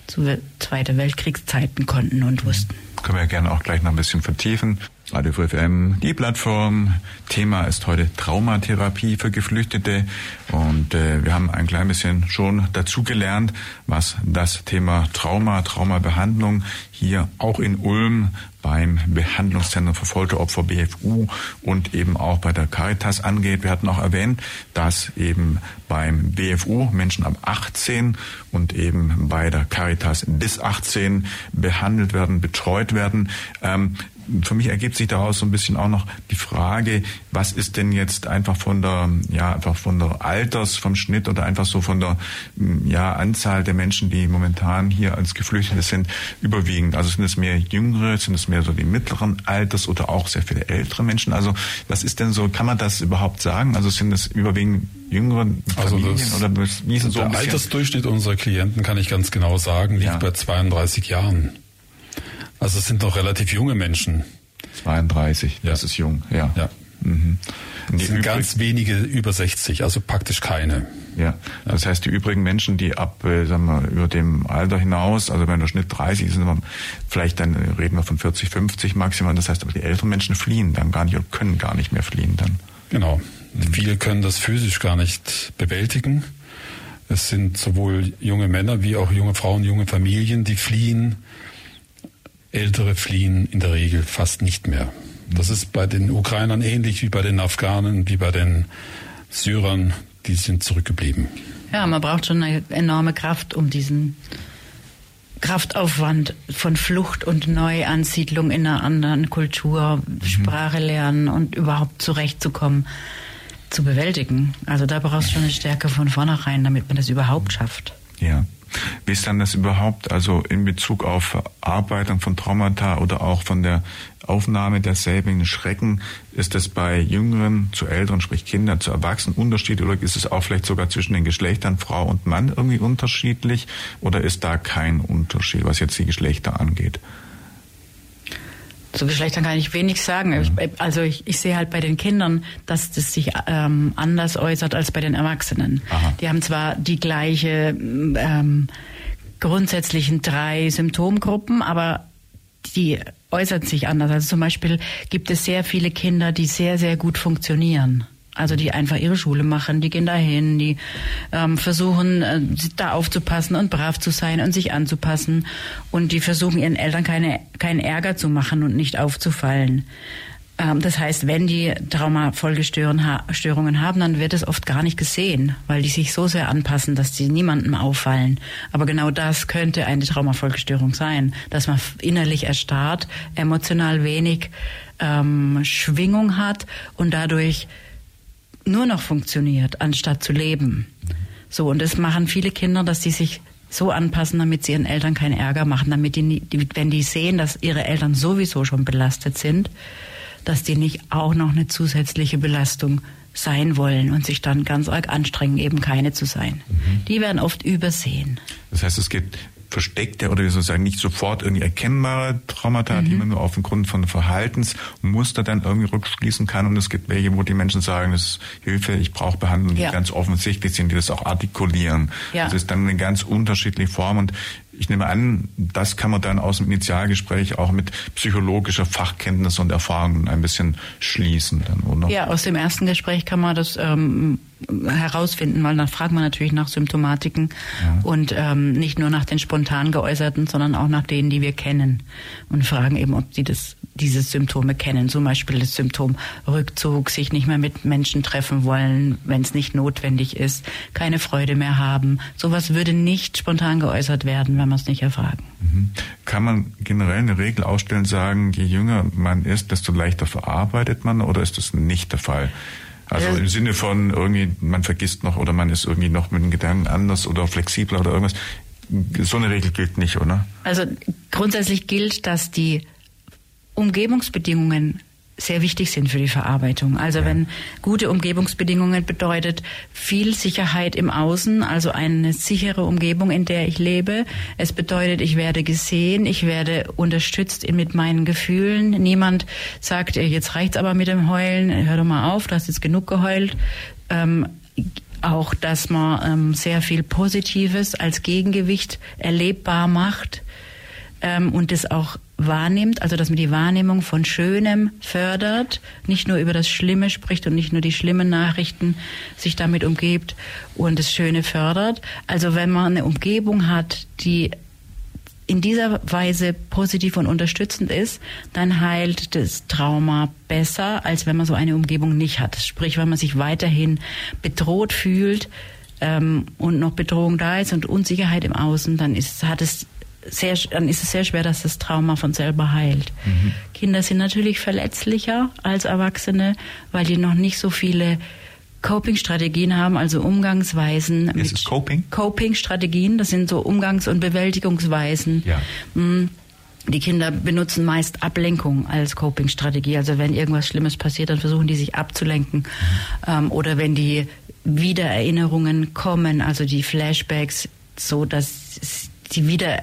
zu Zweite Weltkriegszeiten konnten und wussten. Können wir gerne auch gleich noch ein bisschen vertiefen. Radio FM, die Plattform. Thema ist heute Traumatherapie für Geflüchtete. Und äh, wir haben ein klein bisschen schon dazu gelernt, was das Thema Trauma, Traumabehandlung hier auch in Ulm beim Behandlungszentrum für Folteropfer BFU und eben auch bei der Caritas angeht. Wir hatten auch erwähnt, dass eben beim BFU Menschen ab 18 und eben bei der Caritas bis 18 behandelt werden, betreut werden. Ähm, für mich ergibt sich daraus so ein bisschen auch noch die Frage, was ist denn jetzt einfach von der, ja, einfach von der Alters, vom Schnitt oder einfach so von der, ja, Anzahl der Menschen, die momentan hier als Geflüchtete sind, überwiegend? Also sind es mehr Jüngere, sind es mehr so die mittleren Alters oder auch sehr viele ältere Menschen? Also was ist denn so, kann man das überhaupt sagen? Also sind es überwiegend jüngere Familien also das, oder wie ist so Der Altersdurchschnitt unserer Klienten, kann ich ganz genau sagen, liegt ja. bei 32 Jahren. Also es sind noch relativ junge Menschen. 32, das ist jung, ja. ja. Mhm. Es sind ganz wenige über 60, also praktisch keine. Ja, das heißt, die übrigen Menschen, die ab, äh, sagen wir, über dem Alter hinaus, also wenn der Schnitt 30 ist, vielleicht dann reden wir von 40, 50 maximal. Das heißt, aber die älteren Menschen fliehen dann gar nicht oder können gar nicht mehr fliehen dann. Genau. Mhm. Viele können das physisch gar nicht bewältigen. Es sind sowohl junge Männer wie auch junge Frauen, junge Familien, die fliehen Ältere fliehen in der Regel fast nicht mehr. Das ist bei den Ukrainern ähnlich wie bei den Afghanen, wie bei den Syrern. Die sind zurückgeblieben. Ja, man braucht schon eine enorme Kraft, um diesen Kraftaufwand von Flucht und Neuansiedlung in einer anderen Kultur, mhm. Sprache lernen und überhaupt zurechtzukommen, zu bewältigen. Also da brauchst du schon eine Stärke von vornherein, damit man das überhaupt schafft. Ja. Wie ist dann das überhaupt, also in Bezug auf Verarbeitung von Traumata oder auch von der Aufnahme derselben Schrecken, ist das bei Jüngeren zu Älteren, sprich Kindern, zu Erwachsenen unterschiedlich oder ist es auch vielleicht sogar zwischen den Geschlechtern Frau und Mann irgendwie unterschiedlich oder ist da kein Unterschied, was jetzt die Geschlechter angeht? Zu Geschlechtern kann ich wenig sagen. Ich, also ich, ich, sehe halt bei den Kindern, dass das sich ähm, anders äußert als bei den Erwachsenen. Aha. Die haben zwar die gleiche ähm, grundsätzlichen drei Symptomgruppen, aber die äußern sich anders. Also zum Beispiel gibt es sehr viele Kinder, die sehr, sehr gut funktionieren. Also die einfach ihre Schule machen, die gehen dahin, die ähm, versuchen äh, da aufzupassen und brav zu sein und sich anzupassen und die versuchen ihren Eltern keine, keinen Ärger zu machen und nicht aufzufallen. Ähm, das heißt, wenn die Traumafolgestörungen haben, dann wird es oft gar nicht gesehen, weil die sich so sehr anpassen, dass sie niemandem auffallen. Aber genau das könnte eine Traumafolgestörung sein, dass man innerlich erstarrt, emotional wenig ähm, Schwingung hat und dadurch nur noch funktioniert, anstatt zu leben. So, und das machen viele Kinder, dass sie sich so anpassen, damit sie ihren Eltern keinen Ärger machen, damit die, wenn die sehen, dass ihre Eltern sowieso schon belastet sind, dass die nicht auch noch eine zusätzliche Belastung sein wollen und sich dann ganz arg anstrengen, eben keine zu sein. Mhm. Die werden oft übersehen. Das heißt, es geht versteckte oder wie soll ich sagen, nicht sofort irgendwie erkennbare Traumata, mhm. die man nur auf dem Grund von Verhaltensmuster dann irgendwie rückschließen kann. Und es gibt welche, wo die Menschen sagen, das ist Hilfe, ich brauche Behandlung, die ja. ganz offensichtlich sind, die das auch artikulieren. Ja. Das ist dann eine ganz unterschiedliche Form. Und ich nehme an, das kann man dann aus dem Initialgespräch auch mit psychologischer Fachkenntnis und Erfahrung ein bisschen schließen, dann, oder? Ja, aus dem ersten Gespräch kann man das ähm, herausfinden, weil dann fragt man natürlich nach Symptomatiken ja. und ähm, nicht nur nach den spontan geäußerten, sondern auch nach denen, die wir kennen und fragen eben, ob sie das, diese Symptome kennen. Zum Beispiel das Symptom Rückzug, sich nicht mehr mit Menschen treffen wollen, wenn es nicht notwendig ist, keine Freude mehr haben. Sowas würde nicht spontan geäußert werden, wenn wir es nicht erfragen. Mhm. Kann man generell eine Regel ausstellen, sagen, je jünger man ist, desto leichter verarbeitet man oder ist das nicht der Fall? Also im Sinne von irgendwie, man vergisst noch oder man ist irgendwie noch mit den Gedanken anders oder flexibler oder irgendwas. So eine Regel gilt nicht, oder? Also grundsätzlich gilt, dass die Umgebungsbedingungen sehr wichtig sind für die Verarbeitung. Also ja. wenn gute Umgebungsbedingungen bedeutet viel Sicherheit im Außen, also eine sichere Umgebung, in der ich lebe. Es bedeutet, ich werde gesehen, ich werde unterstützt mit meinen Gefühlen. Niemand sagt, jetzt reicht's aber mit dem Heulen, hör doch mal auf, du hast jetzt genug geheult. Ähm, auch, dass man ähm, sehr viel Positives als Gegengewicht erlebbar macht ähm, und das auch wahrnimmt, also dass man die Wahrnehmung von Schönem fördert, nicht nur über das Schlimme spricht und nicht nur die schlimmen Nachrichten sich damit umgibt und das Schöne fördert. Also wenn man eine Umgebung hat, die in dieser Weise positiv und unterstützend ist, dann heilt das Trauma besser, als wenn man so eine Umgebung nicht hat. Sprich, wenn man sich weiterhin bedroht fühlt ähm, und noch Bedrohung da ist und Unsicherheit im Außen, dann ist, hat es sehr, dann ist es sehr schwer, dass das Trauma von selber heilt. Mhm. Kinder sind natürlich verletzlicher als Erwachsene, weil die noch nicht so viele Coping-Strategien haben, also Umgangsweisen. Ist es Coping? Coping-Strategien, das sind so Umgangs- und Bewältigungsweisen. Ja. Mm, die Kinder benutzen meist Ablenkung als Coping-Strategie. Also wenn irgendwas Schlimmes passiert, dann versuchen die sich abzulenken. Mhm. Ähm, oder wenn die Wiedererinnerungen kommen, also die Flashbacks, so dass sie wieder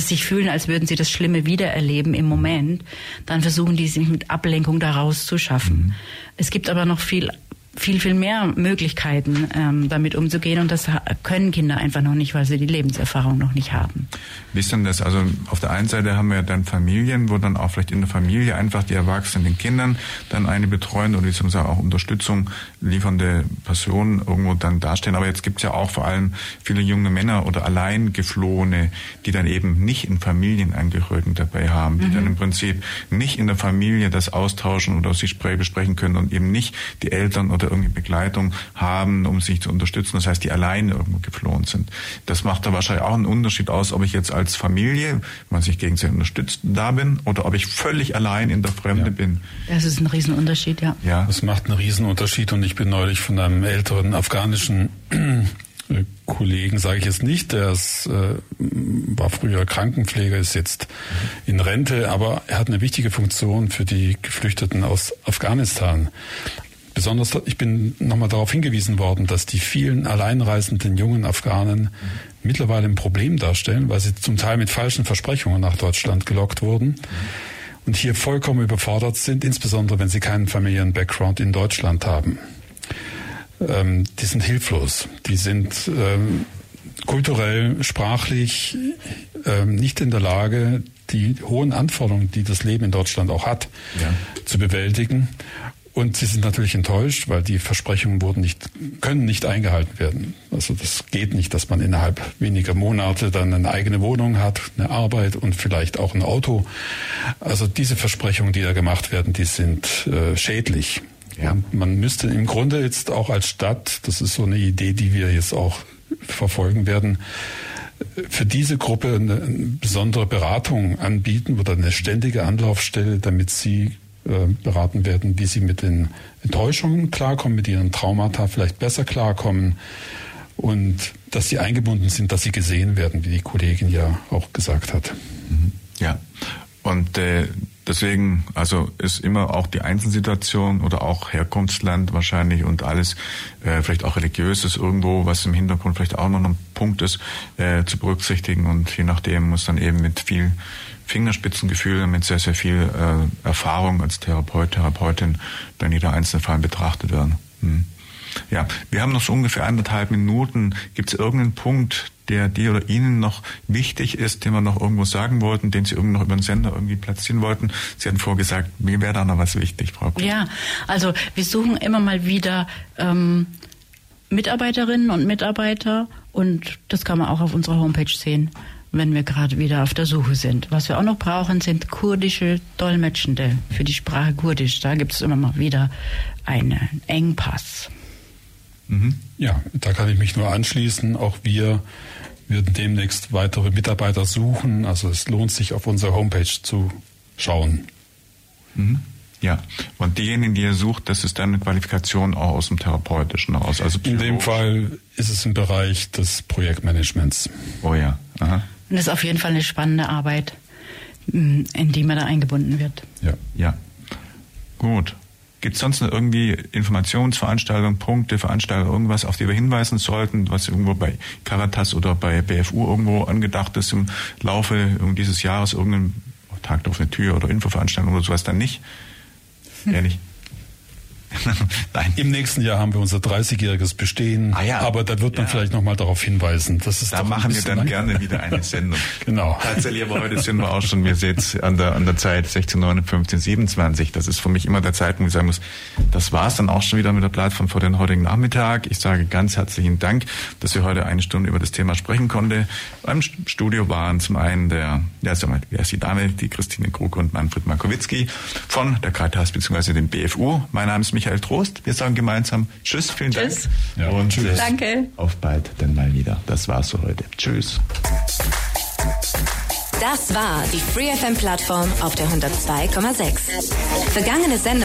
sich fühlen, als würden sie das Schlimme wiedererleben im Moment, dann versuchen die sich mit Ablenkung daraus zu schaffen. Mhm. Es gibt aber noch viel viel, viel mehr Möglichkeiten, ähm, damit umzugehen. Und das können Kinder einfach noch nicht, weil sie die Lebenserfahrung noch nicht haben. Wie ist denn das? Also auf der einen Seite haben wir dann Familien, wo dann auch vielleicht in der Familie einfach die Erwachsenen den Kindern dann eine betreuen oder beziehungsweise auch Unterstützung liefernde Personen irgendwo dann dastehen. Aber jetzt gibt es ja auch vor allem viele junge Männer oder Alleingeflohene, die dann eben nicht in Familienangehörigen dabei haben, die mhm. dann im Prinzip nicht in der Familie das austauschen oder sich besprechen können und eben nicht die Eltern oder irgendwie Begleitung haben, um sich zu unterstützen. Das heißt, die alleine irgendwo geflohen sind. Das macht da wahrscheinlich auch einen Unterschied aus, ob ich jetzt als Familie, wenn man sich gegenseitig unterstützt, da bin oder ob ich völlig allein in der Fremde ja. bin. Das ist ein Riesenunterschied, ja. Ja. Das macht einen Riesenunterschied und ich bin neulich von einem älteren afghanischen äh, Kollegen sage ich jetzt nicht, der ist, äh, war früher Krankenpfleger, ist jetzt in Rente, aber er hat eine wichtige Funktion für die Geflüchteten aus Afghanistan. Besonders, ich bin nochmal darauf hingewiesen worden, dass die vielen alleinreisenden jungen Afghanen mhm. mittlerweile ein Problem darstellen, weil sie zum Teil mit falschen Versprechungen nach Deutschland gelockt wurden. Mhm. Und hier vollkommen überfordert sind, insbesondere wenn sie keinen Familien-Background in Deutschland haben. Ähm, die sind hilflos. Die sind ähm, kulturell, sprachlich ähm, nicht in der Lage, die hohen Anforderungen, die das Leben in Deutschland auch hat, ja. zu bewältigen. Und sie sind natürlich enttäuscht, weil die Versprechungen wurden nicht, können nicht eingehalten werden. Also das geht nicht, dass man innerhalb weniger Monate dann eine eigene Wohnung hat, eine Arbeit und vielleicht auch ein Auto. Also diese Versprechungen, die da gemacht werden, die sind äh, schädlich. Ja. Man müsste im Grunde jetzt auch als Stadt, das ist so eine Idee, die wir jetzt auch verfolgen werden, für diese Gruppe eine besondere Beratung anbieten oder eine ständige Anlaufstelle, damit sie beraten werden, wie sie mit den Enttäuschungen klarkommen, mit ihren Traumata vielleicht besser klarkommen und dass sie eingebunden sind, dass sie gesehen werden, wie die Kollegin ja auch gesagt hat. Mhm. Ja, und äh, deswegen, also ist immer auch die Einzelsituation oder auch Herkunftsland wahrscheinlich und alles, äh, vielleicht auch religiöses irgendwo, was im Hintergrund vielleicht auch noch ein Punkt ist, äh, zu berücksichtigen und je nachdem muss dann eben mit viel Fingerspitzengefühl, mit sehr, sehr viel äh, Erfahrung als Therapeut, Therapeutin dann jeder einzelne Fall betrachtet werden. Hm. Ja, wir haben noch so ungefähr anderthalb Minuten. Gibt es irgendeinen Punkt, der dir oder Ihnen noch wichtig ist, den wir noch irgendwo sagen wollten, den Sie irgendwo noch über den Sender irgendwie platzieren wollten? Sie hatten vorgesagt, mir wäre da noch was wichtig, Frau Kuh. Ja, also wir suchen immer mal wieder ähm, Mitarbeiterinnen und Mitarbeiter und das kann man auch auf unserer Homepage sehen, wenn wir gerade wieder auf der Suche sind. Was wir auch noch brauchen, sind kurdische Dolmetschende für die Sprache Kurdisch. Da gibt es immer mal wieder einen Engpass. Mhm. Ja, da kann ich mich nur anschließen. Auch wir werden demnächst weitere Mitarbeiter suchen. Also es lohnt sich auf unserer Homepage zu schauen. Mhm. Ja, und diejenigen, die ihr sucht, das ist dann eine Qualifikation auch aus dem Therapeutischen heraus. Also In dem Fall ist es im Bereich des Projektmanagements. Oh ja. Aha. Und das ist auf jeden Fall eine spannende Arbeit, in die man da eingebunden wird. Ja. Ja. Gut. Gibt es sonst noch irgendwie Informationsveranstaltungen, Punkte, Veranstaltungen, irgendwas, auf die wir hinweisen sollten, was irgendwo bei Caritas oder bei BFU irgendwo angedacht ist im Laufe dieses Jahres, irgendein Tag der offenen Tür oder Infoveranstaltung oder sowas dann nicht? Ehrlich? Nein. Im nächsten Jahr haben wir unser 30-jähriges Bestehen. Ah, ja. Aber da wird man ja. vielleicht nochmal darauf hinweisen. Das ist da machen wir dann lang. gerne wieder eine Sendung. genau. Tatsächlich, aber heute sind wir auch schon, wir sehen jetzt an der, an der Zeit 16, 15, 27. Das ist für mich immer der Zeitpunkt, wo ich sagen muss, das war's dann auch schon wieder mit der Plattform vor den heutigen Nachmittag. Ich sage ganz herzlichen Dank, dass wir heute eine Stunde über das Thema sprechen konnte. Beim Studio waren zum einen der, ja, sag mal, wer ist die Dame? Die Christine Krug und Manfred Markowitzki von der Caritas bzw. dem BFU. Mein Name ist Michael Trost. Wir sagen gemeinsam Tschüss, vielen tschüss. Dank. Ja, und tschüss. Danke. Auf bald dann mal wieder. Das war's für heute. Tschüss. Das war die FreeFM Plattform auf der 102,6. Vergangene Sendung